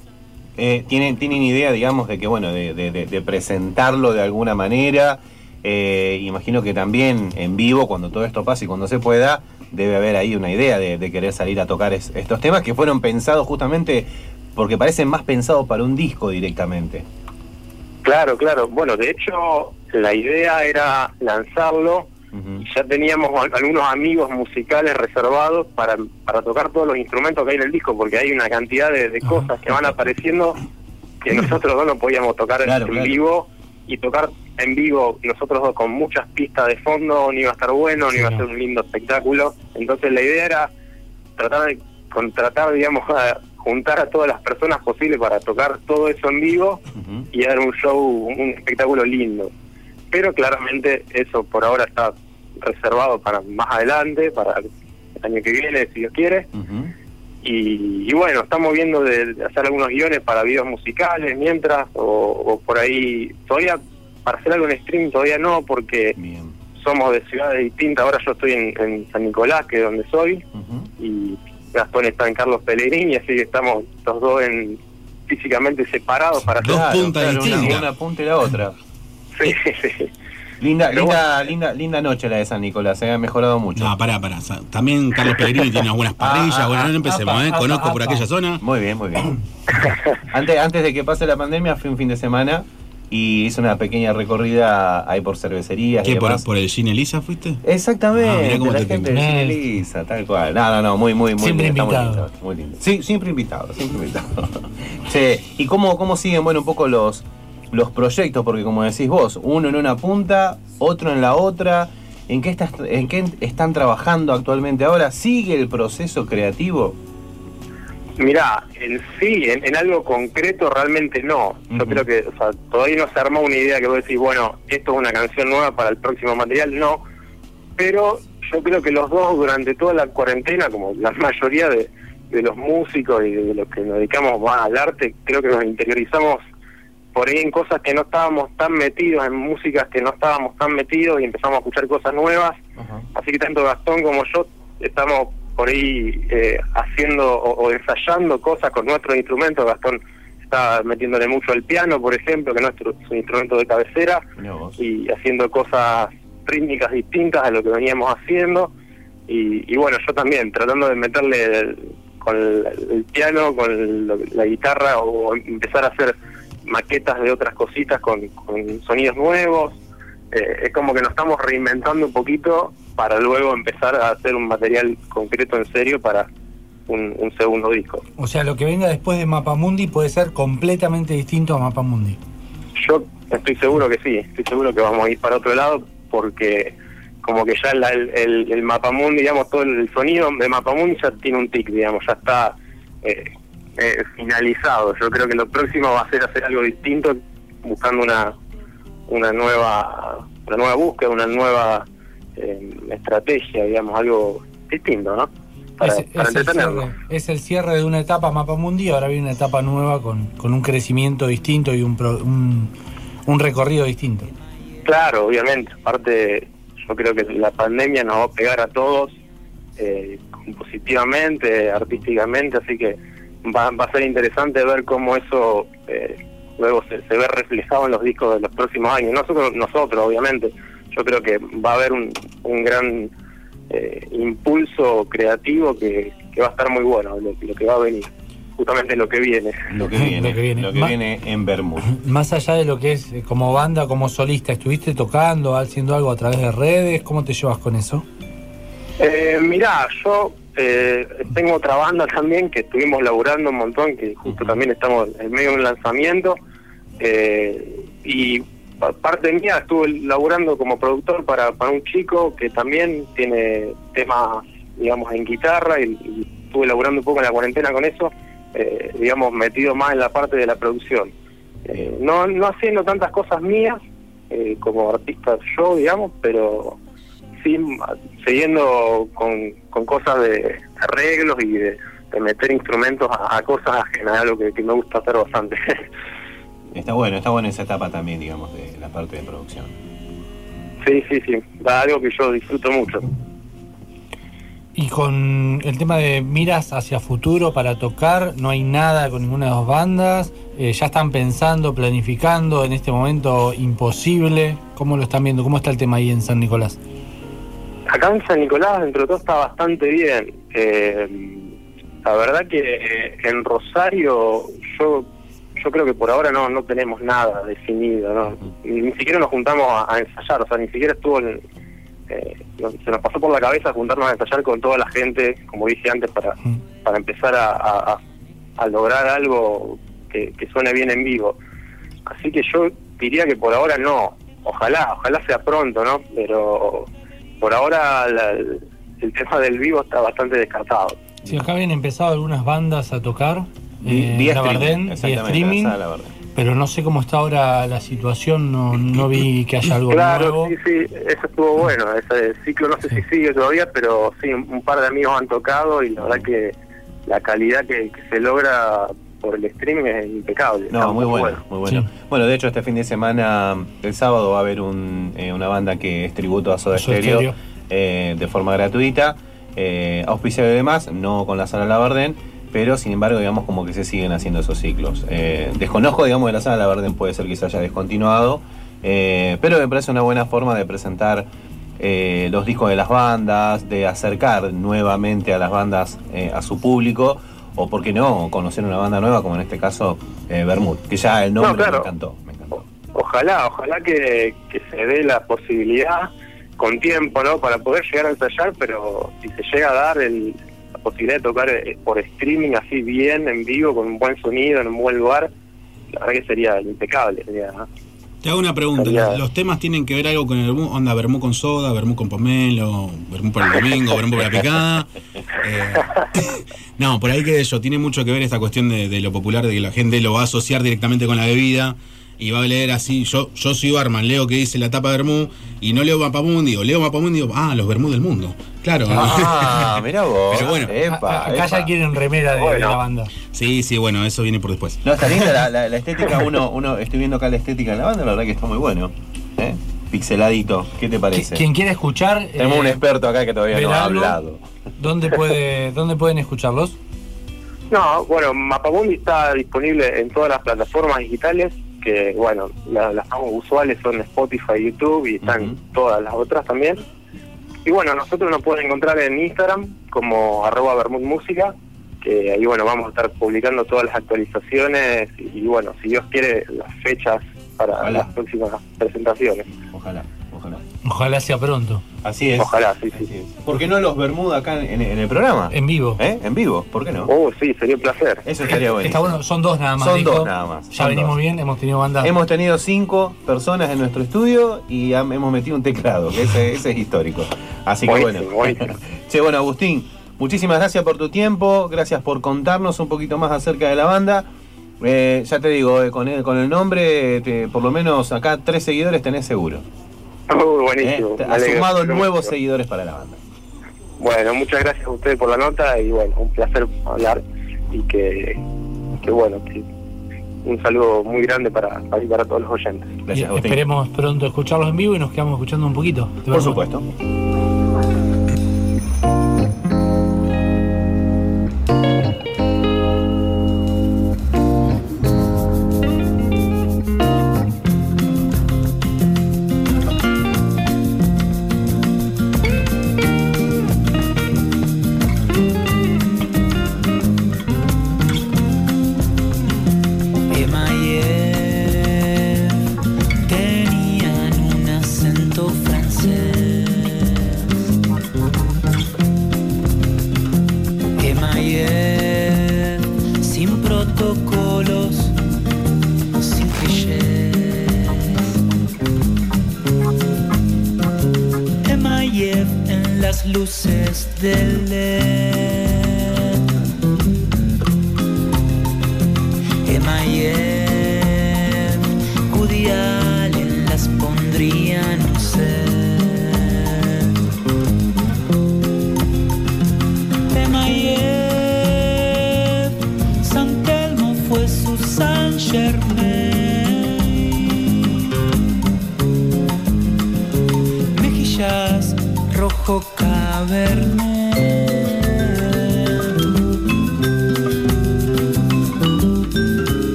S2: Eh, ¿tienen, ¿Tienen idea, digamos, de que, bueno, de, de- de- de presentarlo de alguna manera? Eh, imagino que también en vivo, cuando todo esto pase y cuando se pueda, debe haber ahí una idea de, de querer salir a tocar es- estos temas que fueron pensados justamente porque parecen más pensados para un disco directamente.
S8: Claro, claro. Bueno, de hecho, la idea era lanzarlo y ya teníamos al- algunos amigos musicales reservados para, para tocar todos los instrumentos que hay en el disco, porque hay una cantidad de, de cosas que van apareciendo que nosotros dos no podíamos tocar
S2: Claro,
S8: en
S2: claro.
S8: vivo y tocar en vivo nosotros dos con muchas pistas de fondo no iba a estar bueno, ni iba a ser un lindo espectáculo. Entonces la idea era tratar de contratar, digamos, a juntar a todas las personas posibles para tocar todo eso en vivo y dar un show, un espectáculo lindo. Pero claramente eso por ahora está reservado para más adelante, para el año que viene, si Dios quiere. Y, y bueno, estamos viendo de, de hacer algunos guiones para videos musicales mientras, o, o por ahí, todavía para hacer algo en stream todavía no, porque
S2: Bien.
S8: somos de ciudades distintas. Ahora yo estoy en, en San Nicolás, que es donde soy, y Gastón está en Carlos Pellegrini, así que estamos los dos en físicamente separados para
S3: Dos
S8: hacer-
S3: puntas
S2: Claro, una,
S3: distintas.
S2: una punta y la otra.
S8: Sí, sí.
S2: Linda,
S8: Pero
S2: linda, linda, linda noche la de San Nicolás, se ha mejorado mucho.
S3: No, pará, pará. También Carlos Pellegrini tiene algunas parrillas.
S2: Ah, ah,
S3: bueno,
S2: ah,
S3: no empecemos,
S1: apa,
S3: ¿eh?
S1: apa,
S3: Conozco por
S1: apa.
S3: aquella zona.
S2: Muy bien, muy bien. antes, antes de que pase la pandemia fui un fin de semana y hice una pequeña recorrida ahí por cervecerías
S3: ¿Qué, por,
S2: demás.
S3: por el Gin Elisa fuiste?
S2: Exactamente,
S3: Ah, mirá cómo
S2: la
S3: te
S2: gente de
S1: pinta.
S2: Cine Lisa, tal cual. No, no, no, muy, muy, muy
S1: Siempre
S2: lindo, muy
S1: invitado.
S2: lindo, muy lindo. Sí, siempre invitado, siempre invitado. sí, ¿y cómo, cómo siguen, bueno, un poco los, los proyectos? Porque como decís vos, uno en una punta, otro en la otra. ¿En qué, estás, ¿En qué están trabajando actualmente ahora? ¿Sigue el proceso creativo?
S8: Mirá, en sí, en, en algo concreto realmente no. Yo creo que o sea, todavía no se armó una idea que vos decís, bueno, esto es una canción nueva para el próximo material, no. Pero yo creo que los dos durante toda la cuarentena, como la mayoría de, de los músicos y de los que nos dedicamos más al arte, creo que nos interiorizamos por ahí en cosas que no estábamos tan metidos, en músicas que no estábamos tan metidos y empezamos a escuchar cosas nuevas. Así que tanto Gastón como yo estamos por ahí eh, haciendo o, o ensayando cosas con nuestros instrumentos. Gastón está metiéndole mucho al piano, por ejemplo, que es nuestro su instrumento de cabecera, y haciendo cosas rítmicas distintas a lo que veníamos haciendo. Y, y bueno, yo también, tratando de meterle el- con el, el piano, con lo- la guitarra, o empezar a hacer maquetas de otras cositas con, con sonidos nuevos. Eh, es como que nos estamos reinventando un poquito para luego empezar a hacer un material concreto en serio para un, un segundo disco.
S1: O sea, lo que venga después de Mapamundi puede ser completamente distinto a Mapamundi.
S8: Yo estoy seguro que sí, estoy seguro que vamos a ir para otro lado porque como que ya la- el, el, el Mapamundi, digamos, todo el sonido de Mapamundi ya tiene un tic, digamos, ya está eh, eh, finalizado. Yo creo que lo próximo va a ser hacer algo distinto, buscando una una nueva una nueva búsqueda, una nueva eh, estrategia, digamos, algo distinto, ¿no? Para,
S1: es,
S8: para
S1: es el cierre, es el cierre de una etapa Mapamundi, ahora viene una etapa nueva con, con un crecimiento distinto y un, pro- un, un recorrido distinto.
S8: Claro, obviamente. Aparte, yo creo que la pandemia nos va a pegar a todos eh, positivamente, artísticamente, así que va, va a ser interesante ver cómo eso eh, luego se, se ve reflejado en los discos de los próximos años. Nosotros, nosotros obviamente, yo creo que va a haber un, un gran eh, impulso creativo que, que va a estar muy bueno, lo, lo que va a venir, justamente lo que viene.
S2: Lo que viene,
S1: Lo que viene.
S2: lo que
S1: Ma-
S2: viene en Bermud.
S1: Más allá de lo que es eh, como banda, como solista, ¿estuviste tocando, haciendo algo a través de redes? ¿Cómo te llevas con eso?
S8: Eh, mirá, yo eh, tengo otra banda también que estuvimos laburando un montón, que justo también estamos en medio de un lanzamiento. Eh, y pa- parte mía estuve laburando como productor para, para un chico que también tiene temas, digamos, en guitarra y, estuve laburando un poco en la cuarentena con eso, eh, digamos, metido más en la parte de la producción. Eh, no, no haciendo tantas cosas mías eh, como artista yo, digamos, pero sí siguiendo con, con cosas de arreglos y de, meter instrumentos a, cosas ajenas, algo que me gusta hacer bastante.
S2: Está bueno, está bueno esa etapa también, digamos, de la parte de producción.
S8: sí, sí, sí, da algo que yo disfruto mucho.
S1: Y con el tema de miras hacia futuro para tocar, no hay nada con ninguna de las dos bandas. Eh, ya están pensando, planificando, en este momento imposible. ¿Cómo lo están viendo? ¿Cómo está el tema ahí en San Nicolás?
S8: Acá en San Nicolás, dentro de todo, está bastante bien. Eh, la verdad que en Rosario, yo yo creo que por ahora no no tenemos nada definido, ¿no? Ni, ni siquiera nos juntamos a, a ensayar, o sea, ni siquiera estuvo en- eh, se nos pasó por la cabeza juntarnos a ensayar con toda la gente, como dije antes, para, para empezar a, a- lograr algo que, que suene bien en vivo. Así que yo diría que por ahora no. Ojalá, ojalá sea pronto, ¿no? Pero por ahora la- el tema del vivo está bastante descartado.
S1: Sí, acá habían empezado algunas bandas a tocar. Eh,
S2: vía
S1: en la
S2: streaming, la
S1: pero no sé cómo está ahora la situación, no, no vi que haya algo
S8: Claro,
S1: nuevo.
S8: sí, sí, eso estuvo bueno. Ese ciclo no sé si sigue todavía, pero sí, un par de amigos han tocado y la verdad que la calidad que, que se logra por el streaming es impecable.
S2: No, muy bueno, muy bueno. Bueno, de hecho este fin de semana, el sábado va a haber un, eh, una banda que es tributo a Soda Stereo. eh, de forma gratuita, eh, auspiciado y demás, no con la sala Labardén, pero sin embargo digamos como que se siguen haciendo esos ciclos. Eh, desconozco digamos que la sala Labardén puede ser que se haya descontinuado, eh, pero me parece una buena forma de presentar eh, los discos de las bandas, de acercar nuevamente a las bandas eh, a su público, o por qué no, conocer una banda nueva, como en este caso Bermud, que ya el nombre
S8: No, claro.
S2: me encantó. me encantó.
S8: Ojalá, ojalá que, que se dé la posibilidad con tiempo, ¿no? Para poder llegar a ensayar, pero si se llega a dar el, la posibilidad de tocar eh, por streaming así bien, en vivo, con un buen sonido, en un buen lugar, la verdad que sería impecable. Sería,
S3: Te hago una pregunta.
S8: Estaría-
S3: ¿Los, los temas tienen que ver algo con el vermú? onda vermú con soda, vermú con pomelo, vermú para el domingo, vermú para la picada? Eh, no, por ahí que eso, tiene mucho que ver esta cuestión de, de lo popular, de que la gente lo va a asociar directamente con la bebida y va a leer así, yo yo soy barman, leo que dice la tapa vermú y no leo Mapamundi, o leo Mapamundi y digo, ah, los vermú del mundo. Claro.
S2: Ah, mira vos.
S3: Pero bueno.
S2: Epa,
S1: Acá
S2: epa.
S1: ya quieren remera de, de
S8: Bueno.
S1: la banda.
S3: Sí, sí, bueno, eso viene por después.
S2: No, está linda la, la- la estética, uno, uno, estoy viendo acá la estética de la banda, la verdad que está muy bueno. ¿eh? Pixeladito, ¿qué te parece?
S1: Quien quiera escuchar,
S2: Tenemos
S1: eh,
S2: un experto acá que todavía no ha hablado.
S1: ¿dónde, puede, ¿dónde pueden escucharlos?
S8: No, bueno, Mapamundi está disponible en todas las plataformas digitales, que bueno, la- las más usuales son Spotify, YouTube y están todas las otras también. Y bueno, nosotros nos pueden encontrar en Instagram como arroba Bermud Música, que ahí bueno, vamos a estar publicando todas las actualizaciones y, bueno, si Dios quiere, las fechas para
S2: Ojalá.
S8: las próximas presentaciones.
S2: Ojalá, ojalá.
S1: Ojalá sea pronto.
S2: Así es.
S8: Ojalá, sí, sí.
S2: Es. ¿Por qué no los Bermuda acá en, en el programa?
S1: En vivo.
S2: ¿Eh? En vivo, ¿por qué no?
S8: Oh, sí, sería un placer.
S2: Eso estaría bueno.
S1: Está bueno, son dos nada más.
S2: Son
S1: dijo.
S2: dos nada más,
S1: Ya
S2: son
S1: venimos
S2: dos.
S1: bien, hemos tenido bandas.
S2: Hemos tenido cinco personas en nuestro estudio y hemos metido un teclado, que ese, ese es histórico. Así que
S8: Buenísimo,
S2: bueno.
S8: buenísimo.
S2: che, bueno, Agustín, muchísimas gracias por tu tiempo, gracias por contarnos un poquito más acerca de la banda. Eh, ya te digo, eh, con, el, con el nombre, te- por lo menos acá tres seguidores tenés seguro.
S8: Oh,
S2: ¿eh?
S8: buenísimo.
S2: Has
S8: alegro,
S2: sumado nuevos seguidores para la banda.
S8: Bueno, muchas gracias a ustedes por la nota y bueno, un placer hablar y que, que bueno, que un saludo muy grande para, para, para todos los oyentes.
S2: Gracias,
S1: esperemos pronto escucharlos en vivo y nos quedamos escuchando un poquito.
S2: Por supuesto.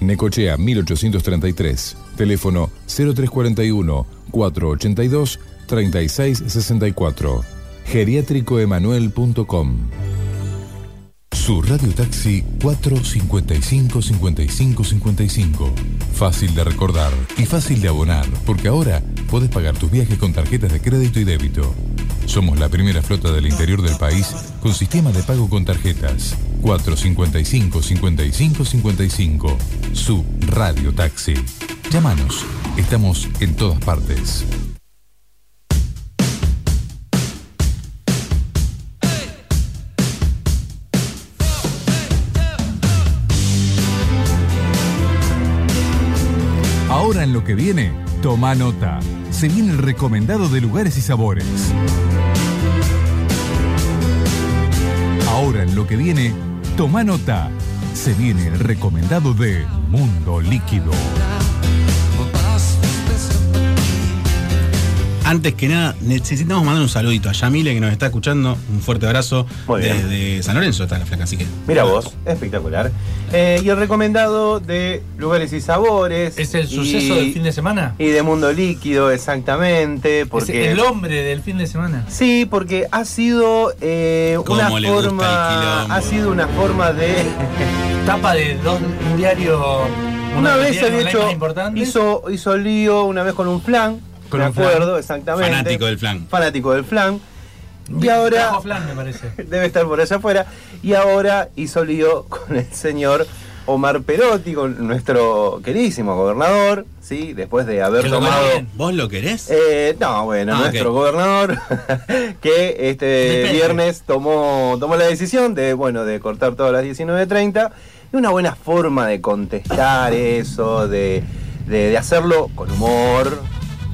S5: Necochea 1833. Teléfono 0341 482 3664. Geriátricoemanuel.com. Su radio taxi 455 55 55. Fácil de recordar y fácil de abonar, porque ahora podés pagar tus viajes con tarjetas de crédito y débito. Somos la primera flota del interior del país con sistema de pago con tarjetas. 455 55 55. Su radio taxi. Llámanos. Estamos en todas partes. Ahora en lo que viene, toma nota. Se viene el recomendado de lugares y sabores. Ahora en lo que viene, toma nota. Se viene el recomendado de Mundo Líquido.
S3: Antes que nada, necesitamos mandar un saludito a Yamile que nos está escuchando. Un fuerte abrazo desde San Lorenzo está la flaca, así que.
S2: Mira vos, espectacular. Eh, y el recomendado de Lugares y Sabores.
S1: ¿Es el
S2: y-
S1: suceso del fin de semana?
S2: Y de Mundo Líquido, exactamente. Porque,
S1: Es el hombre del fin de semana.
S2: Sí, porque ha sido eh, una forma. Ha sido una forma de.
S1: Tapa de dos, un diario.
S2: Una
S1: de los
S2: vez
S1: online
S2: hecho. Hizo, hizo lío una vez con un flan.
S1: Con
S2: me
S1: un flan.
S2: acuerdo, exactamente.
S3: Fanático del flan.
S2: Fanático del flan. Y ahora.
S1: Flan, me parece.
S2: debe estar por allá afuera. Y ahora hizo lío con el señor Omar Perotti, con nuestro queridísimo gobernador, ¿sí? Después de haber tomado.
S3: ¿Vos lo querés?
S2: Eh, no, bueno,
S3: Ah,
S2: nuestro gobernador que este
S1: Depende.
S2: viernes tomó, tomó la decisión de, bueno, de cortar todas las 19.30 y una buena forma de contestar eso, de, de- de hacerlo con humor.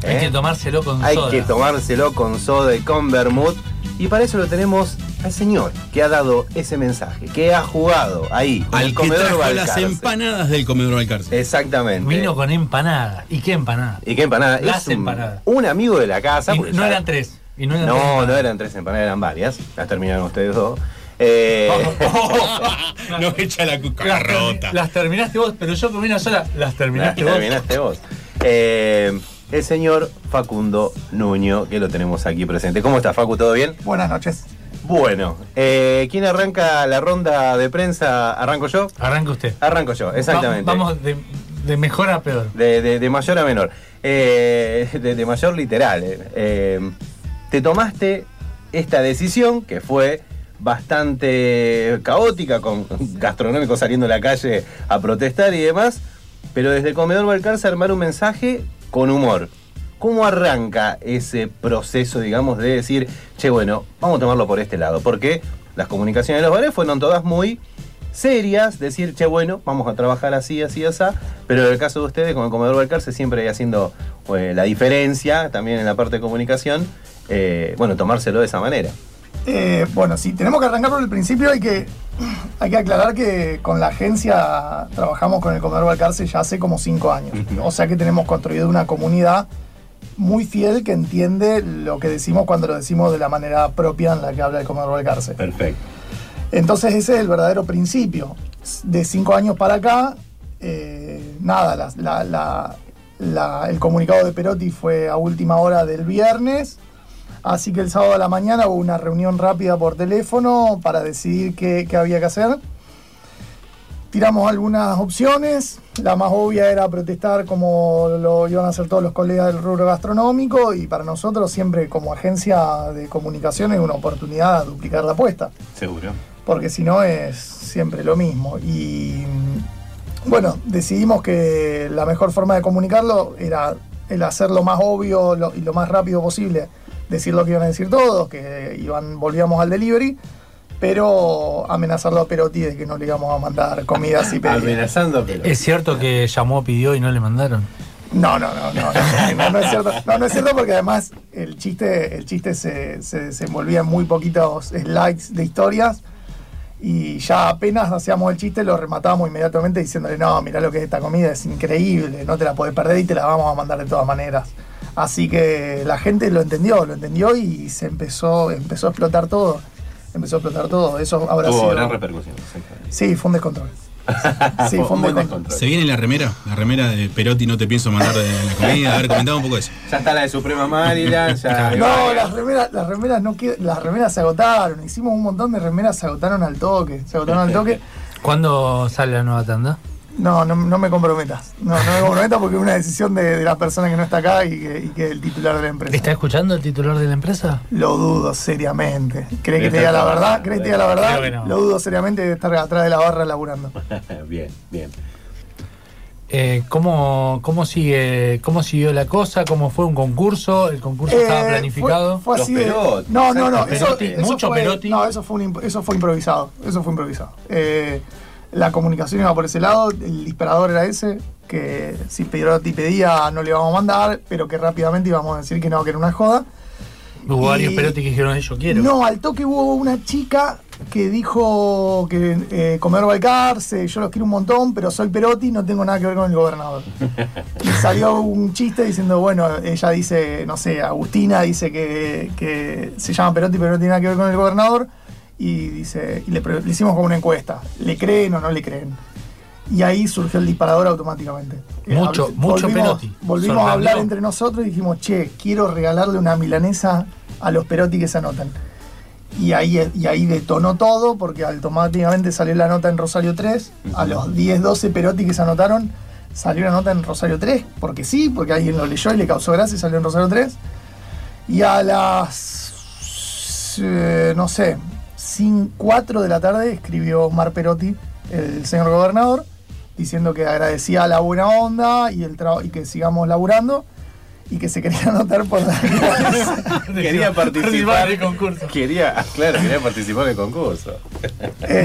S1: Hay
S2: ¿eh?
S1: que tomárselo con
S2: Hay
S1: soda.
S2: que tomárselo con soda y con vermouth. Y para eso lo tenemos al señor que ha dado ese mensaje, que ha jugado ahí,
S3: Al
S2: el
S3: que
S2: comedor
S3: trajo las empanadas del comedor Balcarce.
S2: Exactamente.
S1: Vino con empanada. ¿Y qué empanada?
S2: ¿Y qué empanada?
S1: Las
S2: Es un,
S1: empanadas.
S2: un amigo de la casa.
S1: Y no
S2: ya-
S1: eran tres. Y no eran tres
S2: No, no
S1: empanadas.
S2: eran tres empanadas, eran varias. Las terminaron ustedes dos. Eh,
S3: No echa la
S1: Las,
S3: cucarrota.
S1: las terminaste vos, pero yo comí una sola. Las
S2: las
S1: terminaste vos.
S2: terminaste vos. Eh, el señor Facundo Nuño, que lo tenemos aquí presente. ¿Cómo está, Facu? ¿Todo bien?
S9: Buenas noches.
S2: Bueno, eh, ¿quién arranca la ronda de prensa? ¿Arranco yo?
S1: Arranca usted.
S2: Arranco yo, exactamente.
S1: Va- vamos de, de mejor a peor.
S2: De, de- de mayor a menor. Eh, de, de mayor literal. eh. Eh, te tomaste esta decisión que fue bastante caótica, con gastronómicos saliendo a la calle a protestar y demás, pero desde el comedor Balcarce armar un mensaje con humor. ¿Cómo arranca ese proceso, digamos, de decir, che, bueno, vamos a tomarlo por este lado? Porque las comunicaciones de los bares fueron todas muy serias, decir, che, bueno, vamos a trabajar así, así, así, pero en el caso de ustedes, con el comedor Balcarce, siempre ahí haciendo eh, la diferencia, también en la parte de comunicación, eh, bueno, tomárselo de esa manera.
S9: Eh, bueno, si tenemos que arrancar por el principio, hay que, hay que aclarar que con la agencia trabajamos con el Comedor Balcarce ya hace como cinco años. O sea que tenemos construido una comunidad muy fiel que entiende lo que decimos cuando lo decimos de la manera propia en la que habla el Comedor Balcarce.
S2: Perfecto.
S9: Entonces ese es el verdadero principio. De cinco años para acá, eh, nada, la- la- la- la- el comunicado de Perotti fue a última hora del viernes, así que el sábado a la mañana hubo una reunión rápida por teléfono para decidir qué, qué había que hacer. tiramos algunas opciones. La más obvia era protestar como lo iban a hacer todos los colegas del rubro gastronómico y para nosotros siempre como agencia de comunicación es una oportunidad de duplicar la apuesta,
S2: Seguro.
S9: porque si no es siempre lo mismo. Y bueno, decidimos que la mejor forma de comunicarlo era el hacer lo más obvio y lo más rápido posible, decir lo que iban a decir todos, que iban, volvíamos al delivery. Pero amenazarlo a Perotti de que no le íbamos a mandar comida así
S2: Amenazando, pero.
S1: ¿Es cierto que llamó, pidió y no le mandaron?
S9: No, no, no, no, no, no, no es cierto. No, no es cierto porque además el chiste, el chiste se, se desenvolvía en muy poquitos slides de historias y ya apenas hacíamos el chiste lo rematábamos inmediatamente diciéndole, no, mira lo que es esta comida, es increíble, no te la podés perder y te la vamos a mandar de todas maneras. Así que la gente lo entendió, lo entendió y se empezó, empezó a explotar todo. Empezó a explotar todo. Eso habrá
S2: Tuvo
S9: sido.
S2: gran repercusión.
S9: Sí, fue un descontrol. Sí, fue descontrol.
S3: ¿Se viene la remera? La remera de Perotti no te pienso mandar de la comida. A ver, comentaba un poco eso.
S2: Ya está la de Suprema Maryland. Ya
S9: No, las remeras, las remeras no qued- las remeras se agotaron. Hicimos un montón de remeras, se agotaron al toque. Se agotaron al toque.
S1: ¿Cuándo sale la nueva tanda?
S9: No, no, no me comprometas. No, no me comprometas porque es una decisión de, de la persona que no está acá y que, y que es el titular de la empresa.
S1: ¿Está escuchando el titular de la empresa?
S9: Lo dudo seriamente. ¿Crees que te diga la verdad? ¿Crees que te diga la verdad?
S1: No.
S9: Lo dudo seriamente de estar atrás de la barra laburando.
S2: bien, bien.
S1: Eh, ¿cómo, cómo, sigue, ¿Cómo siguió la cosa? ¿Cómo fue un concurso? ¿El concurso estaba
S9: Eh,
S1: planificado?
S9: Fue, fue así
S2: Los
S9: No, no, no.
S1: Perotti,
S9: eso, eso
S1: mucho
S9: fue,
S1: Perotti.
S9: No, eso fue, un eso fue improvisado. Eso fue improvisado. Eh, la comunicación iba por ese lado. El disparador era ese. Que si Perotti pedía, no le íbamos a mandar. Pero que rápidamente íbamos a decir que no, que era una joda.
S1: Hubo
S9: y-
S1: varios Perotti que dijeron, yo quiero.
S9: No, al toque hubo una chica que dijo que eh, comer Balcarce, yo los quiero un montón, pero soy Perotti, no tengo nada que ver con el gobernador. Y salió un chiste diciendo, bueno, ella dice, no sé, Agustina dice que, que se llama Perotti, pero no tiene nada que ver con el gobernador. Y dice, y le, hicimos como una encuesta, ¿le creen o no le creen? Y ahí surgió el disparador automáticamente. Eh,
S1: Mucho,
S9: habl-
S1: mucho
S9: volvimos,
S1: Perotti.
S9: Volvimos a hablar entre nosotros y dijimos, che, quiero regalarle una milanesa a los Perotti que se anotan. Y ahí, y ahí detonó todo porque automáticamente salió la nota en Rosario 3. A los 10, 12 Perotti que se anotaron, salió la nota en Rosario 3, porque sí, porque alguien lo leyó y le causó gracia y salió en Rosario 3. Y a las, eh, no sé, 4 de la tarde escribió Mar Perotti, el señor gobernador, diciendo que agradecía la buena onda y, el y que sigamos laburando y que se quería anotar por la
S2: Quería participar.
S1: del concurso.
S2: Quería, claro, quería participar del concurso.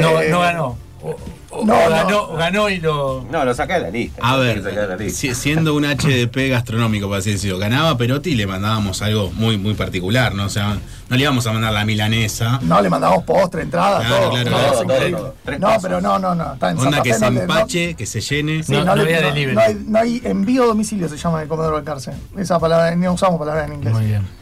S1: No,
S9: Eh,
S1: no ganó. O- o-
S9: no,
S1: o
S9: no.
S1: ganó, ganó y lo.
S2: No, lo sacé de la lista.
S3: A ver,
S2: saqué de la lista.
S3: si- siendo un HDP gastronómico, por así decirlo, ganaba Perotti y le mandábamos algo muy muy particular, ¿no? O sea, no le íbamos a mandar la milanesa.
S9: No, le mandamos postre, entrada,
S3: Claro,
S9: todo.
S3: claro,
S9: todo,
S3: claro.
S2: todo,
S9: No, pero no, no, no. Está en
S3: Onda
S9: Santa
S3: que
S9: Fe,
S3: se
S9: no le- no-
S3: empache, que se llene.
S9: Sí,
S1: No,
S9: no,
S1: no
S9: le-
S1: había
S9: no-
S1: delivery.
S9: no hay, no hay envío a domicilio, se llama en el comedor Balcarce. Esa palabra, no usamos palabras en inglés.
S1: Muy bien.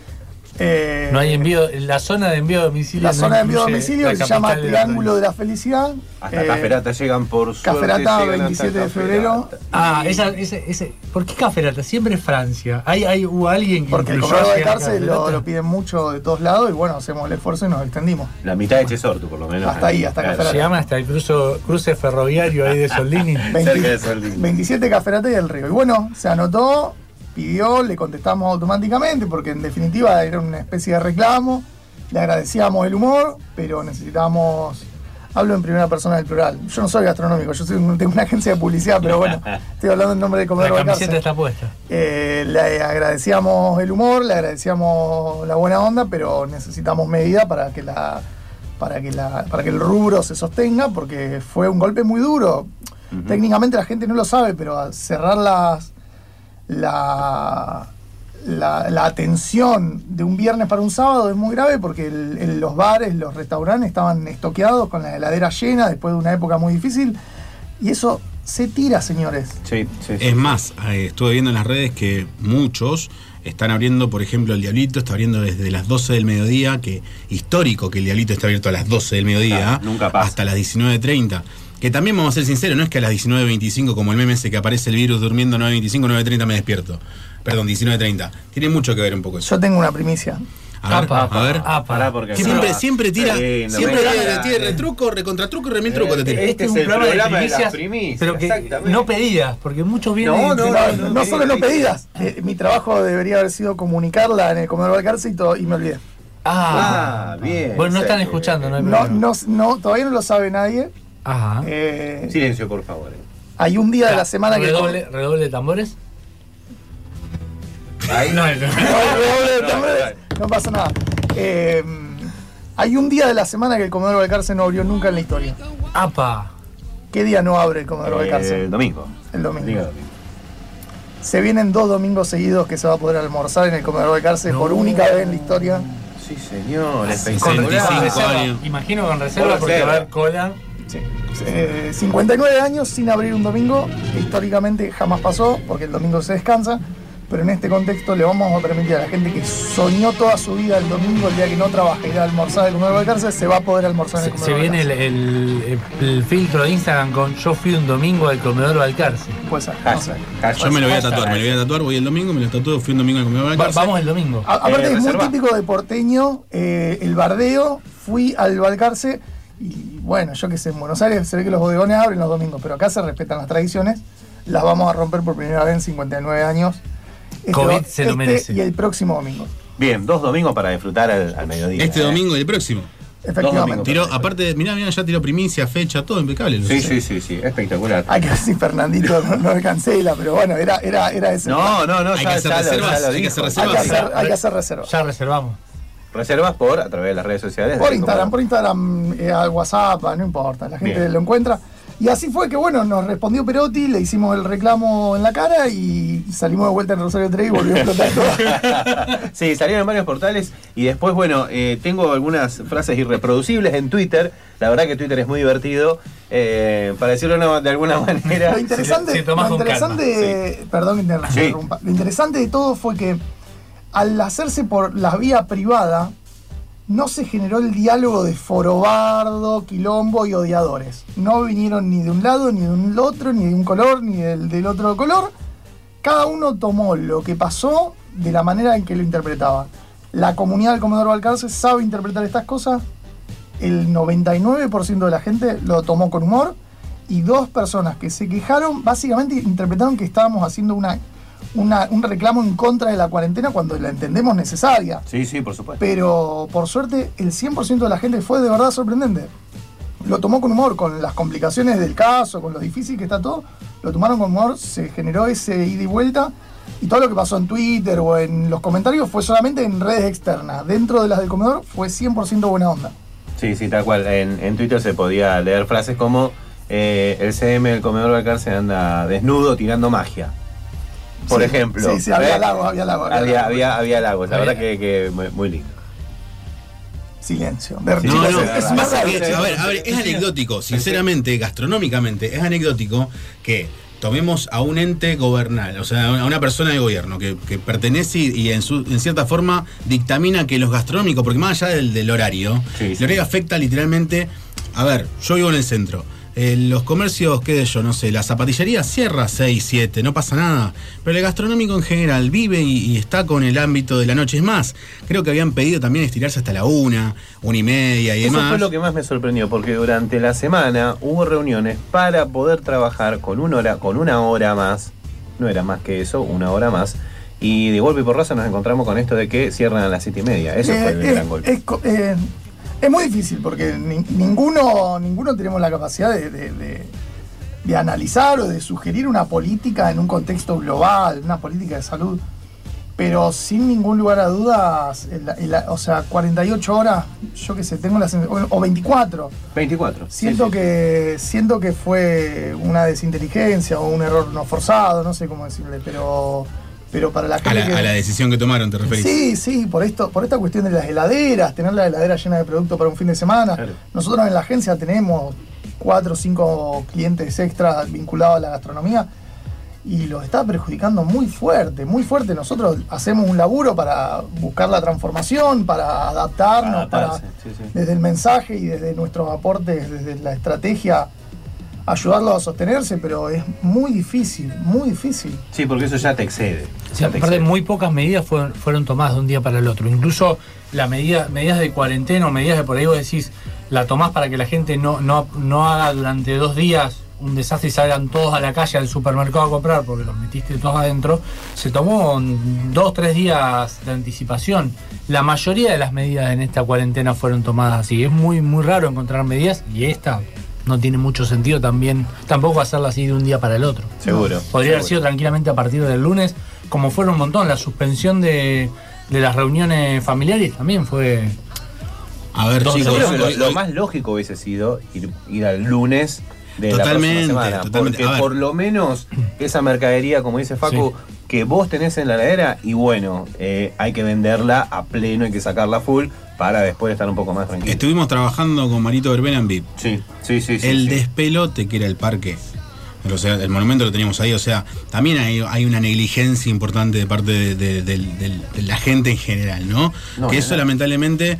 S9: Eh,
S1: No hay envío, la zona de envío a domicilio.
S9: La
S1: no
S9: zona de envío a domicilio se llama Triángulo de la Felicidad.
S2: Hasta
S9: Eh,
S2: Caferata llegan por suerte.
S9: Caferata,
S2: llegan hasta
S9: 27 de febrero.
S1: Ah, esa, ese, ese, ¿por qué Caferata? Siempre es Francia. ¿Hay, hay, ¿Hubo alguien que
S9: Porque el comedor de cárcel lo, lo piden mucho de todos lados y bueno, hacemos el esfuerzo y nos extendimos.
S2: La mitad de Chesortu, por lo menos.
S9: Hasta ahí, hasta
S2: Claro.
S9: Caferata.
S1: Llegamos hasta el cruzo, cruce ferroviario ahí de Soldini.
S9: 20
S2: Cerca de Soldini.
S9: 27 Caferata y el Río. Y bueno, se anotó, pidió, le contestamos automáticamente porque en definitiva era una especie de reclamo. Le agradecíamos el humor, pero necesitábamos. Hablo en primera persona del plural. Yo no soy gastronómico, yo soy tengo una agencia de publicidad, pero bueno, estoy hablando en nombre
S1: La
S9: comedor de
S1: camiseta está puesta.
S9: Eh, le agradecíamos el humor, le agradecíamos la buena onda, pero necesitamos medida para que la para que la para que el rubro se sostenga, porque fue un golpe muy duro. Técnicamente la gente no lo sabe, pero al cerrar las la, la, la atención de un viernes para un sábado es muy grave porque el- el- los bares, los restaurantes estaban estoqueados con la heladera llena después de una época muy difícil. Y eso se tira, señores.
S2: Sí, sí, sí.
S3: Es más, eh, estuve viendo en las redes que muchos están abriendo, por ejemplo, el Diablito está abriendo desde las 12 del mediodía, que histórico que el Diablito está abierto a las 12 del mediodía,
S2: Claro, nunca pasa.
S3: hasta las 19.30. Que también vamos a ser sinceros, no es que a las 19.25, como el meme ese que aparece el virus durmiendo 9.25, 9.30 me despierto. Perdón, 19.30. Tiene mucho que ver un poco eso.
S9: Yo tengo una primicia.
S3: A ver,
S1: Apa,
S3: a ver.
S1: apa.
S2: Pará, porque
S3: Siempre, siempre tira,
S2: lindo,
S3: siempre tiene,
S2: encanta.
S3: tiene retruco, recontratruco y remiltruco te tira.
S2: Este es
S1: un
S2: el
S1: programa de
S2: programa de las
S1: primicias,
S2: primicias,
S1: pero que
S2: exactamente.
S1: no pedidas, porque muchos vienen.
S2: No,
S9: No,
S2: no,
S9: no,
S2: no,
S9: solo no pedidas. Eh, mi trabajo debería haber sido comunicarla en el comedor Balcarce y, todo- y me olvidé.
S1: Ah,
S2: Ah, bien.
S1: Bueno, no están escuchando, no hay
S9: No,
S1: problema.
S9: no, no, todavía no lo sabe nadie.
S1: Ajá.
S9: Eh,
S2: Silencio, por favor. eh.
S9: hay un día de la semana que.
S1: redoble, redoble de tambores.
S2: Ahí
S1: No, no.
S9: No, redoble de tambores, no pasa nada. Eh, hay un día de la semana que el comedor Balcarce no abrió nunca en la historia.
S1: Apa.
S9: ¿Qué día no abre el comedor Balcarce?
S2: el domingo.
S9: El domingo.
S2: Diga domingo.
S9: Se vienen dos domingos seguidos que se va a poder almorzar en el comedor Balcarce por única vez en la historia.
S2: Sí, señor.
S1: Con
S2: Espectacular.
S1: reserva,
S3: años.
S1: Imagino con reserva porque va a haber cola.
S9: Sí. Eh, 59 años sin abrir un domingo, que históricamente jamás pasó, porque el domingo se descansa, pero en este contexto le vamos a permitir a la gente que soñó toda su vida el domingo, el día que no trabaja, ir a almorzar el comedor de cárcel, se va a poder almorzar en el
S1: Se, se
S9: comedor
S1: viene el, el- el filtro de Instagram con yo fui un domingo al comedor Balcarce.
S9: Puede ser, no sé.
S3: Yo me lo voy a tatuar, me lo voy a tatuar, voy el domingo, me lo tatúo, fui un domingo al comedor de
S1: Va-
S3: Balcarce.
S1: vamos el domingo.
S9: A- aparte
S2: Eh,
S9: es muy típico de porteño eh, el bardeo, fui al Balcarce y bueno, yo qué sé, en Buenos Aires se ve que los bodegones abren los domingos, pero acá se respetan las tradiciones, las vamos a romper por primera vez en 59 años. Este
S1: COVID se lo
S9: este
S1: merece.
S9: Y el próximo domingo.
S2: Bien, dos domingos para disfrutar al, al mediodía.
S3: Este
S2: ¿eh?
S3: domingo y el próximo.
S9: Efectivamente.
S3: Tiró, aparte, mirá, mirá, ya tiró primicia, fecha, todo impecable.
S2: Sí, sí, sí, sí, espectacular.
S9: Hay que ver si Fernandito no, no me cancela, pero bueno, era, era, era ese.
S2: No, no, no,
S3: Hay
S2: ya,
S3: que hacer
S2: ya lo- ya
S3: reservas,
S2: lo
S3: hay que reservas.
S9: que hacer, hay que hacer reservas.
S1: Ya reservamos.
S2: Reservas por a través de las redes sociales.
S9: Por Instagram,
S2: como-
S9: por Instagram, eh, al WhatsApp, no importa, la gente
S2: Bien.
S9: lo encuentra. Y así fue que, bueno, nos respondió Perotti, le hicimos el reclamo en la cara y salimos de vuelta en Rosario 3 y volvió a explotar todo.
S2: sí, salieron en varios portales y después, bueno, eh, tengo algunas frases irreproducibles en Twitter. La verdad que Twitter es muy divertido. eh, para decirlo de- de alguna manera.
S9: Lo interesante,
S1: si
S9: lo perdón que
S2: Sí.
S9: lo interesante de todo fue que al hacerse por la vía privada, no se generó el diálogo de forobardo, quilombo y odiadores. No vinieron ni de un lado, ni de un otro, ni de un color, ni del, otro color. Cada uno tomó lo que pasó de la manera en que lo interpretaba. La comunidad del Comedor Balcarce sabe interpretar estas cosas. El 99% de la gente lo tomó con humor. Y dos personas que se quejaron, básicamente interpretaron que estábamos haciendo una, una- un reclamo en contra de la cuarentena cuando la entendemos necesaria.
S2: Sí, sí, por supuesto.
S9: Pero por suerte, el 100% de la gente fue de verdad sorprendente. Lo tomó con humor, con las complicaciones del caso, con lo difícil que está todo. Lo tomaron con humor, se generó ese ida y vuelta. Y todo lo que pasó en Twitter o en los comentarios fue solamente en redes externas. Dentro de las del comedor fue 100% buena onda.
S2: Sí, sí, tal cual. En, en Twitter se podía leer frases como eh, el CM del comedor Balcarce anda desnudo tirando magia. Por
S9: Sí,
S2: ejemplo.
S9: sí, sí, había halagos, había halagos, había
S2: Había, había, había la
S1: Había-
S2: verdad que, que muy, muy lindo.
S9: Silencio.
S3: No,
S9: chicos,
S3: no,
S9: es- más
S3: a ver, a ver, es anecdótico, sinceramente, gastronómicamente, es anecdótico que tomemos a un ente gobernal, o sea, a una persona de gobierno que, que pertenece y, y en, su- en cierta forma dictamina que los gastronómicos, porque más allá del, del horario,
S2: Sí, sí.
S3: el horario afecta literalmente, a ver, yo vivo en el centro. Eh, los comercios, qué sé yo, no sé, la zapatillería cierra 6, 7, no pasa nada. Pero el gastronómico en general vive y, y está con el ámbito de la noche. Es más, creo que habían pedido también estirarse hasta la una, una y media y
S2: Eso
S3: demás.
S2: fue lo que más me sorprendió, porque durante la semana hubo reuniones para poder trabajar con una hora, con una hora más, no era más que eso, una hora más, y de golpe y porrazo nos encontramos con esto de que cierran a las siete y media. Eso
S9: Eh,
S2: fue el
S9: es,
S2: gran golpe.
S9: eh, es muy difícil porque ni- ninguno, ninguno tenemos la capacidad de, de- de- de analizar o de sugerir una política en un contexto global, una política de salud. Pero sin ningún lugar a dudas, el- el- o sea, 48 horas, yo qué sé, tengo la sensación, o 24.
S2: 24.
S9: Siento
S2: sí, sí.
S9: que siento que fue una desinteligencia o un error no forzado, no sé cómo decirle, pero pero para la
S3: A
S9: gente
S3: la,
S9: que-
S3: a la decisión que tomaron, te referís.
S9: Sí, sí, por esto, por esta cuestión de las heladeras, tener la heladera llena de producto para un fin de semana.
S2: Claro.
S9: Nosotros en la agencia tenemos cuatro o cinco clientes extras vinculados a la gastronomía y los está perjudicando muy fuerte, muy fuerte. Nosotros hacemos un laburo para buscar la transformación, para adaptarnos, para
S2: Adaptarse, sí, sí.
S9: desde el mensaje y desde nuestros aportes, desde la estrategia, ayudarlos a sostenerse, pero es muy difícil, muy difícil.
S2: Sí, porque eso ya te excede.
S1: Sí,
S2: Ya te
S1: aparte,
S2: excede.
S1: muy pocas medidas fueron, fueron tomadas de un día para el otro. Incluso las medidas, medidas de cuarentena o medidas de por ahí vos decís, la tomás para que la gente no, no, no haga durante dos días un desastre y salgan todos a la calle al supermercado a comprar porque los metiste todos adentro, se tomó dos, tres días de anticipación. La mayoría de las medidas en esta cuarentena fueron tomadas así. Es muy, muy raro encontrar medidas y esta no tiene mucho sentido también, tampoco hacerla así de un día para el otro.
S2: Seguro.
S1: Podría haber sido tranquilamente a partir del lunes, como fueron un montón. La suspensión de, de las reuniones familiares también fue.
S3: A ver, chicos,
S2: creo que lo, lo más lógico hubiese sido ir, ir al lunes de
S3: Totalmente,
S2: la semana.
S3: totalmente.
S2: Porque por lo menos esa mercadería, como dice Facu, que vos tenés en la heladera y bueno, eh, hay que venderla a pleno, hay que sacarla full para después estar un poco más tranquilo.
S3: Estuvimos trabajando con Marito Verbena en VIP.
S2: Sí, sí, sí. sí,
S3: el
S2: sí.
S3: despelote que era el parque. O sea, el monumento lo teníamos ahí. O sea, también hay, hay una negligencia importante de parte de, la gente en general, ¿no?
S2: No,
S3: que eso lamentablemente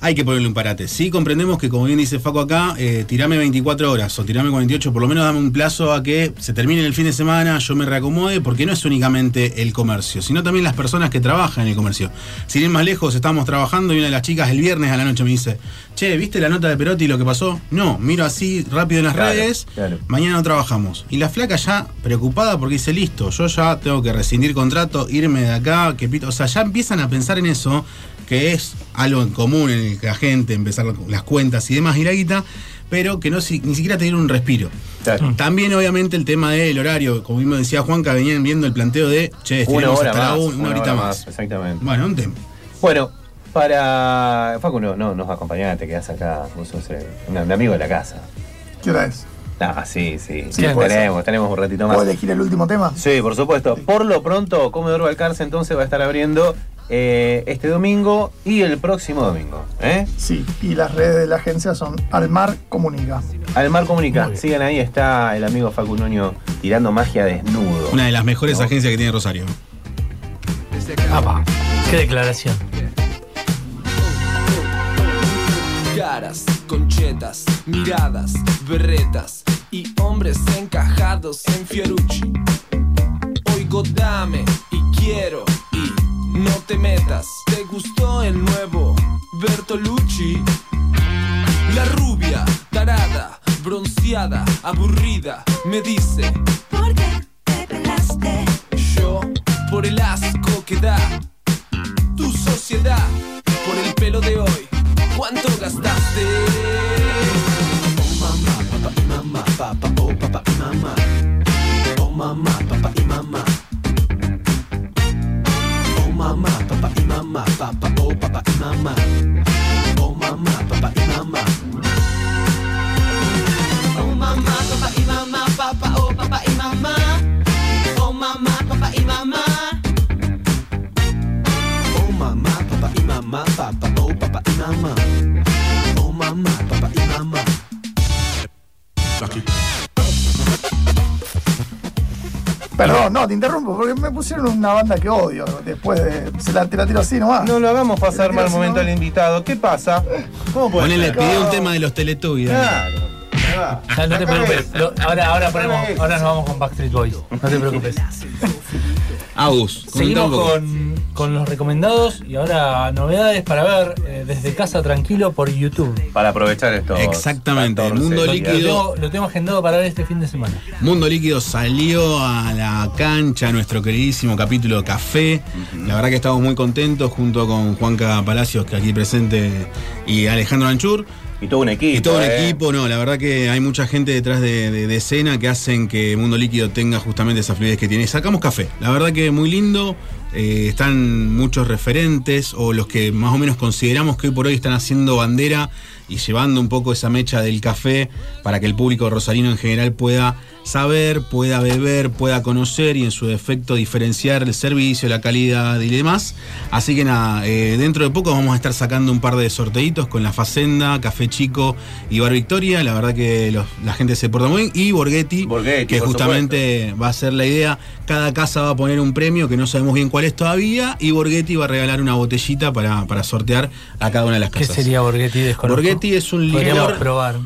S3: hay que ponerle un parate. Sí comprendemos que, como bien dice Faco acá, eh, tirame 24 horas o tirame 48, por lo menos dame un plazo a que se termine el fin de semana, yo me reacomode, porque no es únicamente el comercio, sino también las personas que trabajan en el comercio. Sin ir más lejos, estábamos trabajando y una de las chicas el viernes a la noche me dice, che, ¿viste la nota de Perotti y lo que pasó? No, miro así rápido en las
S2: Claro,
S3: redes,
S2: claro.
S3: mañana no trabajamos. Y la flaca ya preocupada porque dice, listo, yo ya tengo que rescindir contrato, irme de acá, que pito. O sea, ya empiezan a pensar en eso, que es algo en común en el que la gente, empezar las cuentas y demás, y la guita, pero que no si- ni siquiera tener un respiro. También, obviamente, el tema del horario, como mismo decía Juanca, venían viendo el planteo de, che,
S2: Una
S3: estiremos
S2: hora
S3: hasta la
S2: más.
S3: una, una horita
S2: hora
S3: más.
S2: Exactamente.
S3: Bueno, un tema.
S2: Bueno, para. Facu no, no nos va a acompañar, te quedás acá. Vos sos un, un amigo de la casa.
S9: ¿Qué hora es?
S2: Ah, sí, sí.
S9: Sí,
S2: tenemos, tenemos un ratito más.
S9: ¿Puedo elegir el último tema?
S2: Sí, por supuesto. Por lo pronto, Comedor Balcarce entonces va a estar abriendo eh, este domingo y el próximo domingo. ¿eh?
S9: Sí, y las redes de la agencia son Almar Comunica.
S2: Almar Comunica, sigan ahí, está el amigo Facu Nuño tirando magia desnudo.
S3: Una de las mejores
S2: ¿No?
S3: agencias que tiene Rosario.
S1: Apa, qué declaración.
S10: Caras, conchetas, miradas, berretas y hombres encajados en Fiorucci. Oigo dame y quiero no te metas. ¿Te gustó el nuevo Bertolucci? La rubia, tarada, bronceada, aburrida, me dice. ¿Por qué te pelaste? Yo, por el asco que da tu sociedad, por el pelo de hoy. ¿Cuánto gastaste? Oh mamá, papá y mamá, papá, oh papá y mamá. Oh mamá. Papá y mamá, papá, oh papá y mamá. Oh
S9: Perdón, no, te interrumpo, porque me pusieron una banda que odio después de. Se la, te la tiro así nomás.
S2: No lo hagamos pasar mal momento al invitado. ¿Qué pasa? ¿Cómo puede
S3: Ponele,
S2: ser?
S3: pide un tema de los Teletubbies.
S2: Claro.
S1: Ah, no te preocupes. Lo- ahora, ahora, ponemos, ahora nos vamos con Backstreet Boys. No te preocupes.
S3: Agus,
S1: Seguimos con, con los recomendados y ahora novedades para ver eh, desde casa tranquilo por YouTube.
S2: Para aprovechar esto.
S3: Exactamente, el mundo líquido.
S1: lo tengo agendado para ver este fin de semana.
S3: Mundo Líquido salió a la cancha, nuestro queridísimo capítulo Café. La verdad que estamos muy contentos junto con Juanca Palacios, que aquí presente, y Alejandro Anchur.
S2: Y todo un equipo.
S3: Y todo un
S2: eh.
S3: equipo, no, la verdad que hay mucha gente detrás de, de- de escena que hacen que Mundo Líquido tenga justamente esa fluidez que tiene. Sacamos café, la verdad que muy lindo. eh, están muchos referentes o los que más o menos consideramos que hoy por hoy están haciendo bandera y llevando un poco esa mecha del café para que el público rosarino en general pueda saber, pueda beber, pueda conocer y en su defecto diferenciar el servicio, la calidad y demás. Así que nada, eh, dentro de poco vamos a estar sacando un par de sorteitos con la Facenda, Café Chico y Bar Victoria. La verdad que los- la gente se porta muy bien. Y Borghetti, que justamente va a ser la idea. Cada casa va a poner un premio que no sabemos bien cuál es todavía. Y Borghetti va a regalar una botellita para, para sortear a cada una de las
S1: ¿Qué
S3: casas.
S1: sería Borghetti? Desconozco.
S3: Borghetti es un
S1: Podríamos
S3: licor.
S1: probar.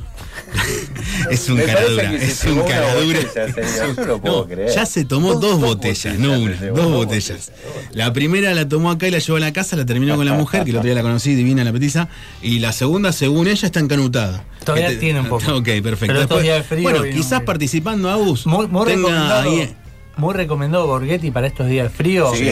S3: Es un
S2: Me
S3: cara
S2: parece
S3: dura,
S2: que se
S3: es un
S2: tomó una
S3: cara dura.
S2: botella, señor, yo no puedo creer.
S3: ya se tomó dos, botellas, no una, dos botellas. La primera la tomó acá y la llevó a la casa, la terminó con la mujer, que el otro día la conocí, divina la petiza. Y la segunda, según ella, está encanutada.
S1: Todavía
S3: Que te-
S1: tiene un poco.
S3: Ok, perfecto.
S1: Pero estos
S3: Después-
S1: días de frío
S3: bueno, quizás participando
S1: Muy, muy
S3: tenga ahí.
S1: Muy recomendado Borghetti para estos días de frío.
S2: Sí,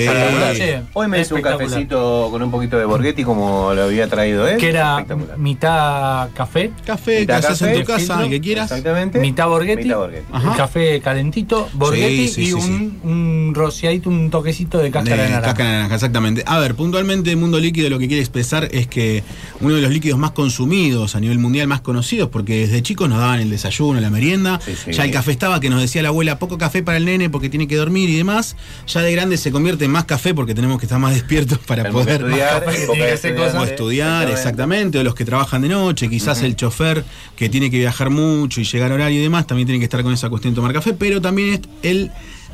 S2: Hoy me hice un cafecito con un poquito de Borghetti como lo había traído él.
S1: Que era mitad café.
S3: Café, que
S2: Mitad
S3: haces en tu casa,
S1: filtro.
S3: el que quieras.
S2: Exactamente.
S1: Mitad Borghetti.
S2: Mitad Borghetti.
S1: Café calentito, Borghetti
S3: Sí, sí,
S1: y
S3: sí,
S1: un, un rociadito, un toquecito de cáscara de,
S3: De
S1: naranja.
S3: cáscara de naranja, exactamente. A ver, puntualmente Mundo Líquido lo que quiere expresar es que uno de los líquidos más consumidos a nivel mundial, más conocidos, porque desde chicos nos daban el desayuno, la merienda,
S2: Sí, sí.
S3: ya el café estaba que nos decía la abuela, poco café para el nene porque tiene que dormir y demás, ya de grande se convierte en más café porque tenemos que estar más despiertos para
S2: Tenemos que
S3: poder
S2: estudiar,
S1: café. que
S3: o estudiar, exactamente, o los que trabajan de noche, quizás el chofer que tiene que viajar mucho y llegar a horario y demás, también tiene que estar con esa cuestión de tomar café, pero también es el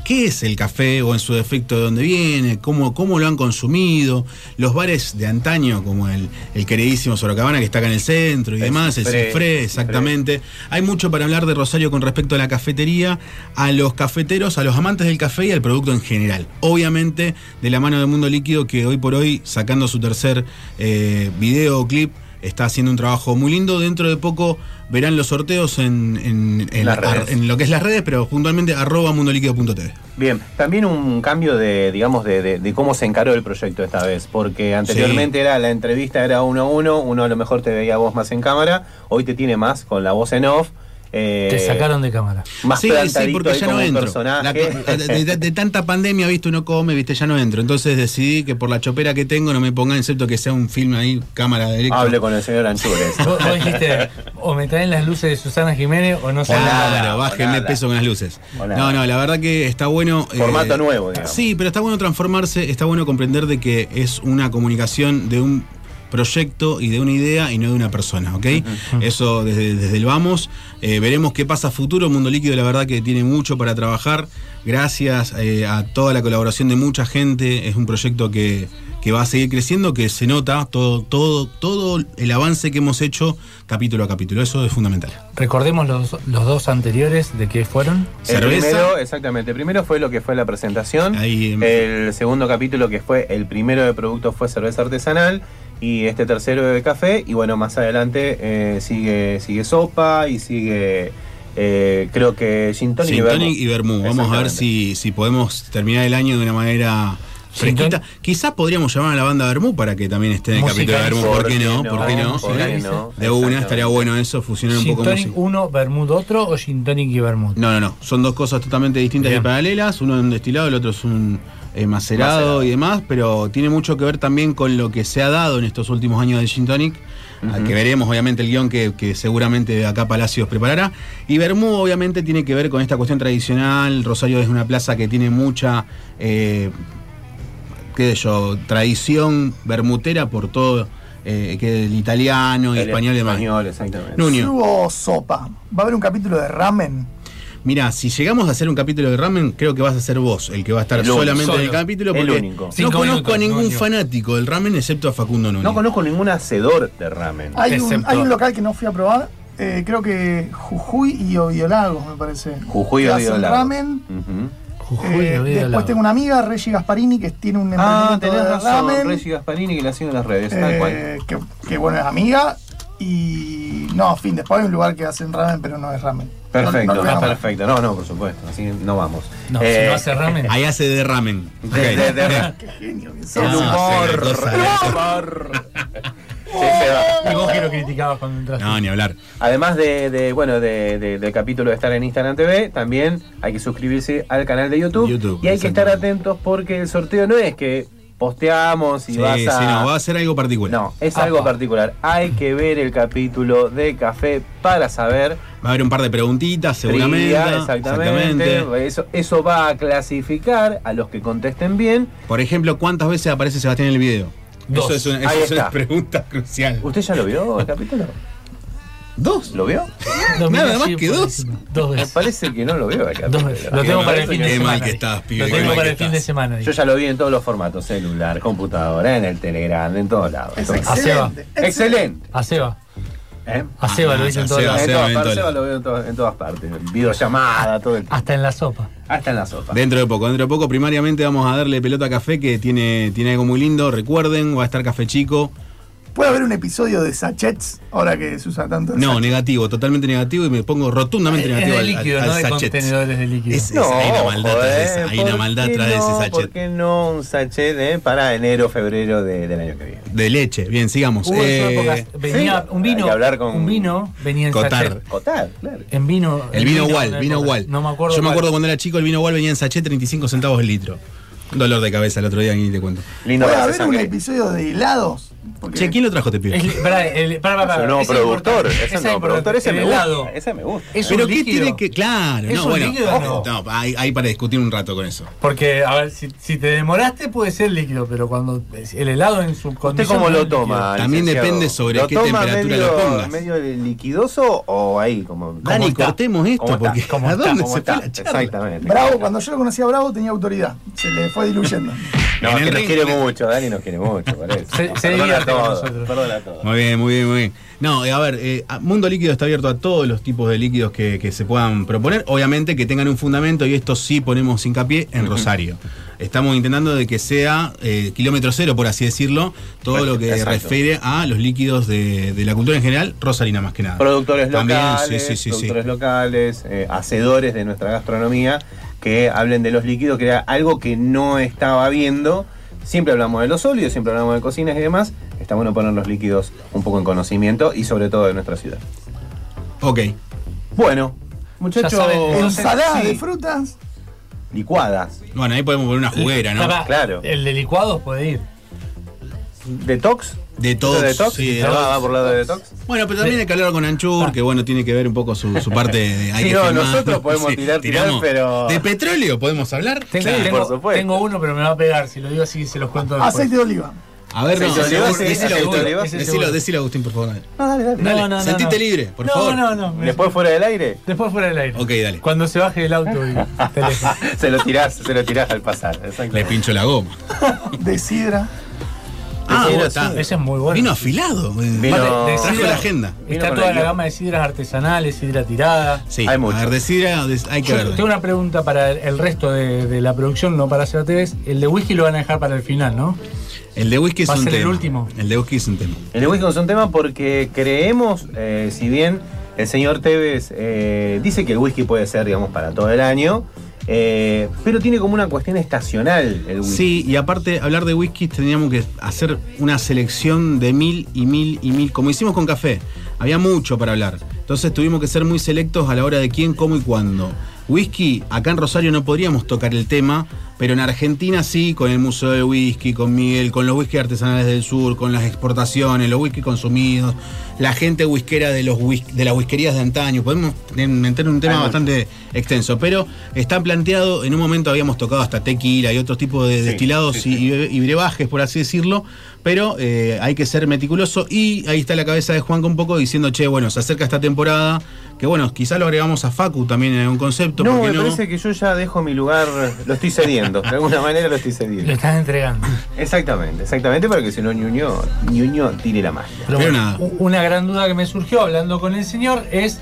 S3: qué es el café o en su defecto de dónde viene, cómo, cómo lo han consumido, los bares de antaño como el, el queridísimo Sorocabana que está acá en el centro y
S2: El
S3: demás, el
S2: Cifré,
S3: Cifré, exactamente. Hay mucho para hablar de Rosario con respecto a la cafetería, a los cafeteros, a los amantes del café y al producto en general. Obviamente, de la mano de Mundo Líquido, que hoy por hoy, sacando su tercer eh, video o clip, está haciendo un trabajo muy lindo. Dentro de poco verán los sorteos en, en- en-
S2: Las redes.
S3: ar- en lo que es las redes, pero puntualmente arroba mundoliquido.tv.
S2: Bien, también un cambio de, digamos, de, de- de cómo se encaró el proyecto esta vez, porque anteriormente era la entrevista era uno a uno, uno a lo mejor te veía vos más en cámara, hoy te tiene más con la voz en off. Eh,
S1: Te sacaron de cámara.
S2: más
S3: Sí, sí, porque ya no entro. La- de, de- de tanta pandemia, viste, uno come, viste, ya no entro. Entonces decidí que por la chopera que tengo no me pongan, excepto que sea un film ahí, cámara electro.
S2: Hable con el señor Anchures.
S1: Vos, vos dijiste, o me traen las luces de Susana Jiménez o no sé
S2: nada.
S3: Claro, bájenme peso con las luces. No, no, la verdad que está bueno. eh,
S2: Formato nuevo, digamos.
S3: Sí, pero está bueno transformarse, está bueno comprender de que es una comunicación de un proyecto y de una idea y no de una persona, ¿ok? Eso desde, desde el vamos. Eh, veremos qué pasa a futuro. Mundo Líquido, la verdad que tiene mucho para trabajar. Gracias eh, a toda la colaboración de mucha gente. Es un proyecto que, que va a seguir creciendo, que se nota todo, todo, todo el avance que hemos hecho capítulo a capítulo. Eso es fundamental.
S1: Recordemos los, los dos anteriores de qué fueron.
S2: El
S3: Cerveza.
S2: primero, exactamente, el primero fue lo que fue la presentación.
S3: Ahí, em,
S2: el segundo capítulo que fue el primero de producto fue cerveza artesanal y este tercero de café y bueno más adelante eh, sigue sigue sopa y sigue eh, creo que gin tonic y
S3: Gin tonic y vermouth. Vamos a ver si, si podemos terminar el año de una manera fresquita. Quizás podríamos llamar a la banda Vermouth para que también esté en el capítulo de Vermouth. ¿Por qué no? ¿Por qué no?
S2: ¿Por qué
S3: Sí.
S2: no?
S3: De una, estaría bueno eso, fusionar un
S1: Gin
S3: poco
S1: Tonic uno, Bermud otro o Gin Tonic y Bermud.
S3: No, no, no. Son dos cosas totalmente distintas y paralelas. Uno es un destilado, el otro es un eh, macerado,
S2: Macerado.
S3: y demás, pero tiene mucho que ver también con lo que se ha dado en estos últimos años de Gin Tonic. al Que veremos, obviamente, el guion que, que seguramente acá Palacios preparará. Y Bermú, obviamente, tiene que ver con esta cuestión tradicional. Rosario es una plaza que tiene mucha. eh, qué sé yo, tradición bermutera por todo eh, que el italiano y
S2: El
S3: español y demás.
S2: español, exactamente.
S3: Nuño.
S9: Si hubo sopa. Va a haber un capítulo de ramen.
S3: Mira, si llegamos a hacer un capítulo de ramen, creo que vas a ser vos el que va a estar
S2: El
S3: solamente en el capítulo
S2: El
S3: porque
S2: único.
S3: no
S1: Cinco
S3: conozco
S1: minutos,
S3: a ningún fanático del ramen excepto a Facundo Núñez.
S2: No conozco ningún hacedor de ramen.
S9: Hay un,
S1: Excepto-
S9: hay un local que no fui a probar. eh, creo que Jujuy y Oviolagos, me parece.
S2: Jujuy y Oviolagos.
S9: ramen.
S2: Ujú.
S1: Jujuy,
S9: Eh,
S1: Oviedo,
S9: después tengo una amiga, Reggie Gasparini, que tiene un
S2: Ah,
S9: emprendimiento
S2: tenés
S9: de
S2: razón,
S9: ramen.
S2: Reggie Gasparini que la sigo en las redes, tal cual.
S9: eh, que, que, bueno, es amiga. Y no, en fin, después hay un lugar que hacen ramen, pero no es ramen.
S2: Perfecto,
S9: No- no
S2: ah, perfecto. No, no, por supuesto. Así no vamos.
S1: No,
S2: Eh,
S1: si no hace ramen.
S3: Ahí hace de ramen.
S2: de-
S3: Ok.
S2: de- de-
S9: Qué genio que
S2: el
S9: sos.
S3: No,
S2: humor. el humor. Sí, se va.
S1: Y vos que lo criticabas cuando entraste.
S3: No, ni hablar.
S2: Además de, de, bueno, de, de- del capítulo de estar en Instagram TV, también hay que suscribirse al canal de YouTube.
S3: YouTube,
S2: y hay que estar atentos porque el sorteo no es que posteamos y
S3: Sí,
S2: vas
S3: sí,
S2: a.
S3: no, va a ser algo particular.
S2: No, es
S1: Apa.
S2: algo particular. Hay que ver el capítulo de café para saber.
S3: Va a haber un par de preguntitas, seguramente.
S2: Exactamente. Eso, eso va a clasificar a los que contesten bien.
S3: Por ejemplo, ¿cuántas veces aparece Sebastián en el video?
S1: Dos.
S3: Eso es una, eso
S2: Ahí
S3: es una
S2: está.
S3: pregunta crucial.
S2: ¿Usted ya lo vio el capítulo?
S3: ¿Dos?
S2: ¿Lo vio?
S1: Lo
S3: Nada más que dos.
S1: Dos
S2: Me
S1: veces.
S2: parece que no lo veo
S1: Dos veces. Lo tengo para el fin de
S3: Qué
S1: semana.
S3: mal que estás, pibe,
S1: Lo tengo para el fin de semana.
S2: Yo ya lo vi en todos los formatos, celular, computadora, en el Telegram, en todos lados.
S1: A Seba.
S9: excelente.
S2: Excelente.
S1: A Seba.
S2: ¿Eh?
S1: A Seba lo viste en todos lados.
S2: En todas partes, Seba lo veo en, to- en todas partes. Videollamada, todo el
S1: Hasta en la sopa.
S2: Hasta en la sopa.
S3: Dentro de poco, dentro de poco, primariamente vamos a darle pelota a café que tiene, tiene algo muy lindo. Recuerden, va a estar café chico.
S9: ¿Puede haber un episodio de sachets ahora que se usa tanto?
S3: No,
S9: sachet?
S3: negativo, totalmente negativo y me pongo rotundamente
S1: Es
S3: negativo
S1: de líquido,
S3: al-
S1: no
S3: al
S1: de
S3: sachet.
S1: contenedores de líquido.
S3: Es- es- hay una maldad
S2: eh,
S3: esa, hay una
S2: ¿por
S3: maldad de ese
S2: no?
S3: sachet.
S2: ¿Por qué no un sachet eh, para enero, febrero de- del año que viene?
S3: De leche, bien, sigamos.
S1: Hubo
S3: Eh,
S1: época, venía
S2: sí,
S1: un vino,
S2: hay que hablar con
S1: un vino venía en
S3: Cotar.
S1: sachet.
S2: Cotar, claro.
S1: En vino.
S3: el vino igual, vino igual.
S1: No me acuerdo.
S3: Yo me acuerdo cuando era chico, el vino igual venía en sachet 35 centavos el litro. Dolor de cabeza el otro día, ni te cuento.
S2: Lindo
S9: ¿Puede
S2: para
S9: haber un episodio de helados? Porque
S3: Che, ¿quién lo trajo, te pido?
S1: Es- pará, el- pará, pará,
S2: Es un nuevo
S1: ese
S2: productor, ese es nuevo productor, ese
S1: El
S2: me
S1: helado.
S2: gusta, ese me gusta.
S1: Es
S3: Pero ¿qué tiene que.? Claro,
S1: ¿Es
S3: no,
S1: un
S3: bueno.
S1: líquido no?
S3: No, hay, hay para discutir un rato con eso.
S1: Porque, a ver, si, si te demoraste puede ser líquido, pero cuando el helado en su
S2: ¿Usted
S1: condición.
S2: cómo
S1: no
S2: lo toma?
S3: También
S2: licenciado?
S3: depende sobre
S2: ¿Lo
S3: qué temperatura
S2: medio,
S3: lo pongas.
S2: medio liquidoso o ahí como
S3: Dani, cortemos esto,
S2: ¿Cómo
S3: porque
S1: ¿Cómo
S3: ¿a dónde
S2: ¿Cómo
S3: se
S2: está?
S3: fue la?
S2: Exactamente.
S9: Bravo, cuando yo lo conocía a Bravo tenía autoridad. Se le fue diluyendo.
S2: No,
S3: En
S2: es
S3: el
S2: que nos quiere mucho, Dani nos quiere mucho, por eso.
S1: Se- se
S2: Perdona todo. Perdona todo.
S3: Muy bien, muy bien, muy bien. No, eh, a ver, eh, a- Mundo Líquido está abierto a todos los tipos de líquidos que, que se puedan proponer. Obviamente que tengan un fundamento y esto sí ponemos hincapié en Rosario. Estamos intentando de que sea eh, kilómetro cero, por así decirlo, todo lo que
S2: Exacto.
S3: refiere a los líquidos de, de la cultura en general, rosarina más que nada.
S2: Productores
S3: También,
S2: locales,
S3: sí, sí, sí, sí.
S2: productores locales, eh, hacedores de nuestra gastronomía que hablen de los líquidos, que era algo que no estaba viendo. Siempre hablamos de los sólidos, siempre hablamos de cocinas y demás. Está bueno poner los líquidos un poco en conocimiento y sobre todo de nuestra ciudad.
S3: Ok.
S2: Bueno, muchachos,
S9: Ensaladas
S2: sí,
S9: de frutas.
S2: licuadas,
S3: Bueno, ahí podemos poner una juguera, ¿no?
S2: Claro.
S1: El de licuados puede ir.
S2: detox,
S3: Detox,
S2: detox,
S3: sí,
S2: ¿Se
S3: detox.
S2: va, va por lado de detox.
S3: Bueno, pero también hay que hablar con Anchur, que bueno, tiene que ver un poco su, su parte de. hay
S2: Sí,
S3: que
S2: no,
S3: filmar.
S2: nosotros podemos tirar, tirar,
S3: tiramos.
S2: pero-
S3: ¿De petróleo podemos hablar?
S1: Tengo,
S2: Sí,
S1: tengo-
S2: por supuesto.
S1: tengo uno, pero me va a pegar. Si lo digo así, se los cuento después.
S9: Aceite de oliva.
S3: A ver, no,
S2: de sí,
S3: decilo,
S2: de
S1: sí,
S3: decilo, Agustín, por favor. dale.
S2: No, dale, dale.
S1: No,
S3: Dale,
S1: no, no,
S3: sentite
S1: no.
S3: libre, por
S1: no,
S3: favor.
S1: No, no, me-
S2: Después fuera del aire,
S1: Después fuera del aire.
S3: Ok, dale.
S1: Cuando se baje del auto y
S2: se lo tirás, se lo tirás al pasar.
S3: Le pincho la goma.
S9: De sidra.
S3: Ah,
S2: Vino, sí.
S1: Ese es muy bueno.
S3: Vino afilado.
S2: Vino-
S1: de
S3: Trajo
S1: sidra-
S3: la agenda.
S2: Vino
S1: Está toda la gama de sidras artesanales, sidra tirada.
S3: Sí,
S2: Hay
S3: a
S2: mucho.
S3: ver, de sidra, de- hay que
S1: Yo
S3: ver.
S1: tengo una pregunta para el, resto de, de la producción, no para hacer TV. El de whisky lo van a dejar para el final, ¿no?
S3: El de whisky es
S1: Va a
S3: un
S1: ser el
S3: tema.
S1: último.
S3: El de whisky es un tema.
S2: El de whisky es un tema porque creemos, eh, si bien el señor Tevez eh, dice que el whisky puede ser, digamos, para todo el año, eh, pero tiene como una cuestión estacional el whisky.
S3: Sí, y aparte, hablar de whisky teníamos que hacer una selección de mil y mil y mil, como hicimos con café. Había mucho para hablar. Entonces tuvimos que ser muy selectos a la hora de quién, cómo y cuándo. Whisky, acá en Rosario no podríamos tocar el tema, pero en Argentina sí, con el Museo del Whisky, con Miguel, con los whisky artesanales del sur, con las exportaciones, los whisky consumidos, la gente whiskera de, los whis- de las whiskerías de antaño. Podemos meter un tema bastante extenso, pero está planteado, en un momento habíamos tocado hasta tequila y otros tipos de
S2: Sí,
S3: destilados
S2: sí,
S3: Y, y brebajes, por así decirlo, pero eh, hay que ser meticuloso y ahí está la cabeza de Juanca un poco diciendo, che, bueno, se acerca esta temporada, que bueno, quizá lo agregamos a Facu también en algún concepto,
S2: No,
S3: ¿por
S2: me
S3: no?
S2: parece que yo ya dejo mi lugar, lo estoy cediendo, de alguna manera lo estoy
S1: Lo
S2: cediendo.
S1: estás entregando.
S2: Exactamente, exactamente, para que si no Ñuño, Ñuño tire la magia.
S1: Pero,
S3: nada.
S1: una gran duda que me surgió hablando con el señor es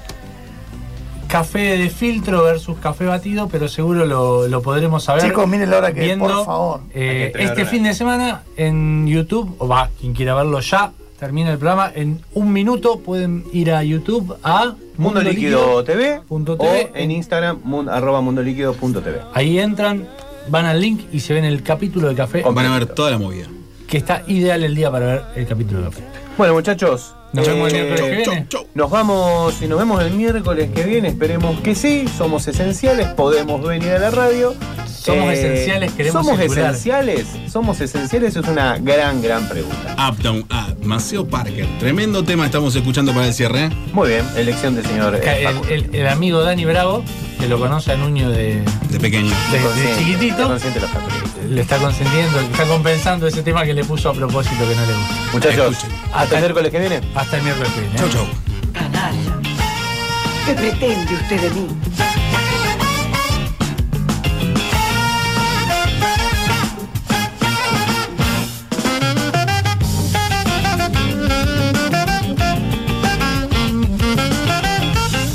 S1: café de filtro versus café batido, pero seguro lo, lo podremos saber.
S9: Chicos, miren la hora que,
S1: viendo
S9: por favor.
S1: eh, este fin de semana en YouTube, o va, quien quiera verlo ya, termina el programa. En un minuto pueden ir a YouTube a
S2: Mundo Líquido TV
S1: punto
S2: o en Instagram mun- arroba mundoliquido.tv.
S1: Ahí entran, van al link y se ven el capítulo de café,
S3: Van a ver toda la movida.
S1: que está ideal el día para ver el capítulo de café.
S2: Bueno, muchachos.
S1: Nos vemos el
S2: eh,
S1: miércoles que viene.
S2: Nos vamos y nos vemos el miércoles que viene. Esperemos que sí. Somos esenciales. Podemos venir a la radio. Eh,
S1: Somos esenciales, queremos
S2: ¿Somos
S1: circular.
S2: esenciales? ¿Somos esenciales? Es una gran, gran pregunta.
S3: Up, down, up, Maceo Parker. Tremendo tema estamos escuchando para el cierre. ¿eh?
S2: Muy bien. Elección del señor. eh,
S1: El,
S2: Facu.
S1: el- el amigo Dani Bravo, que lo conoce a Nuño de,
S3: De pequeño.
S1: de- chiquitito,
S2: los
S1: le está consentiendo, le está compensando ese tema que le puso a propósito que no le gusta.
S2: Muchachos,
S3: Escuchen.
S2: hasta el miércoles que viene.
S1: Hasta el miércoles que viene. ¿eh?
S3: Chau, chau.
S11: Canalla. ¿Qué pretende usted de mí?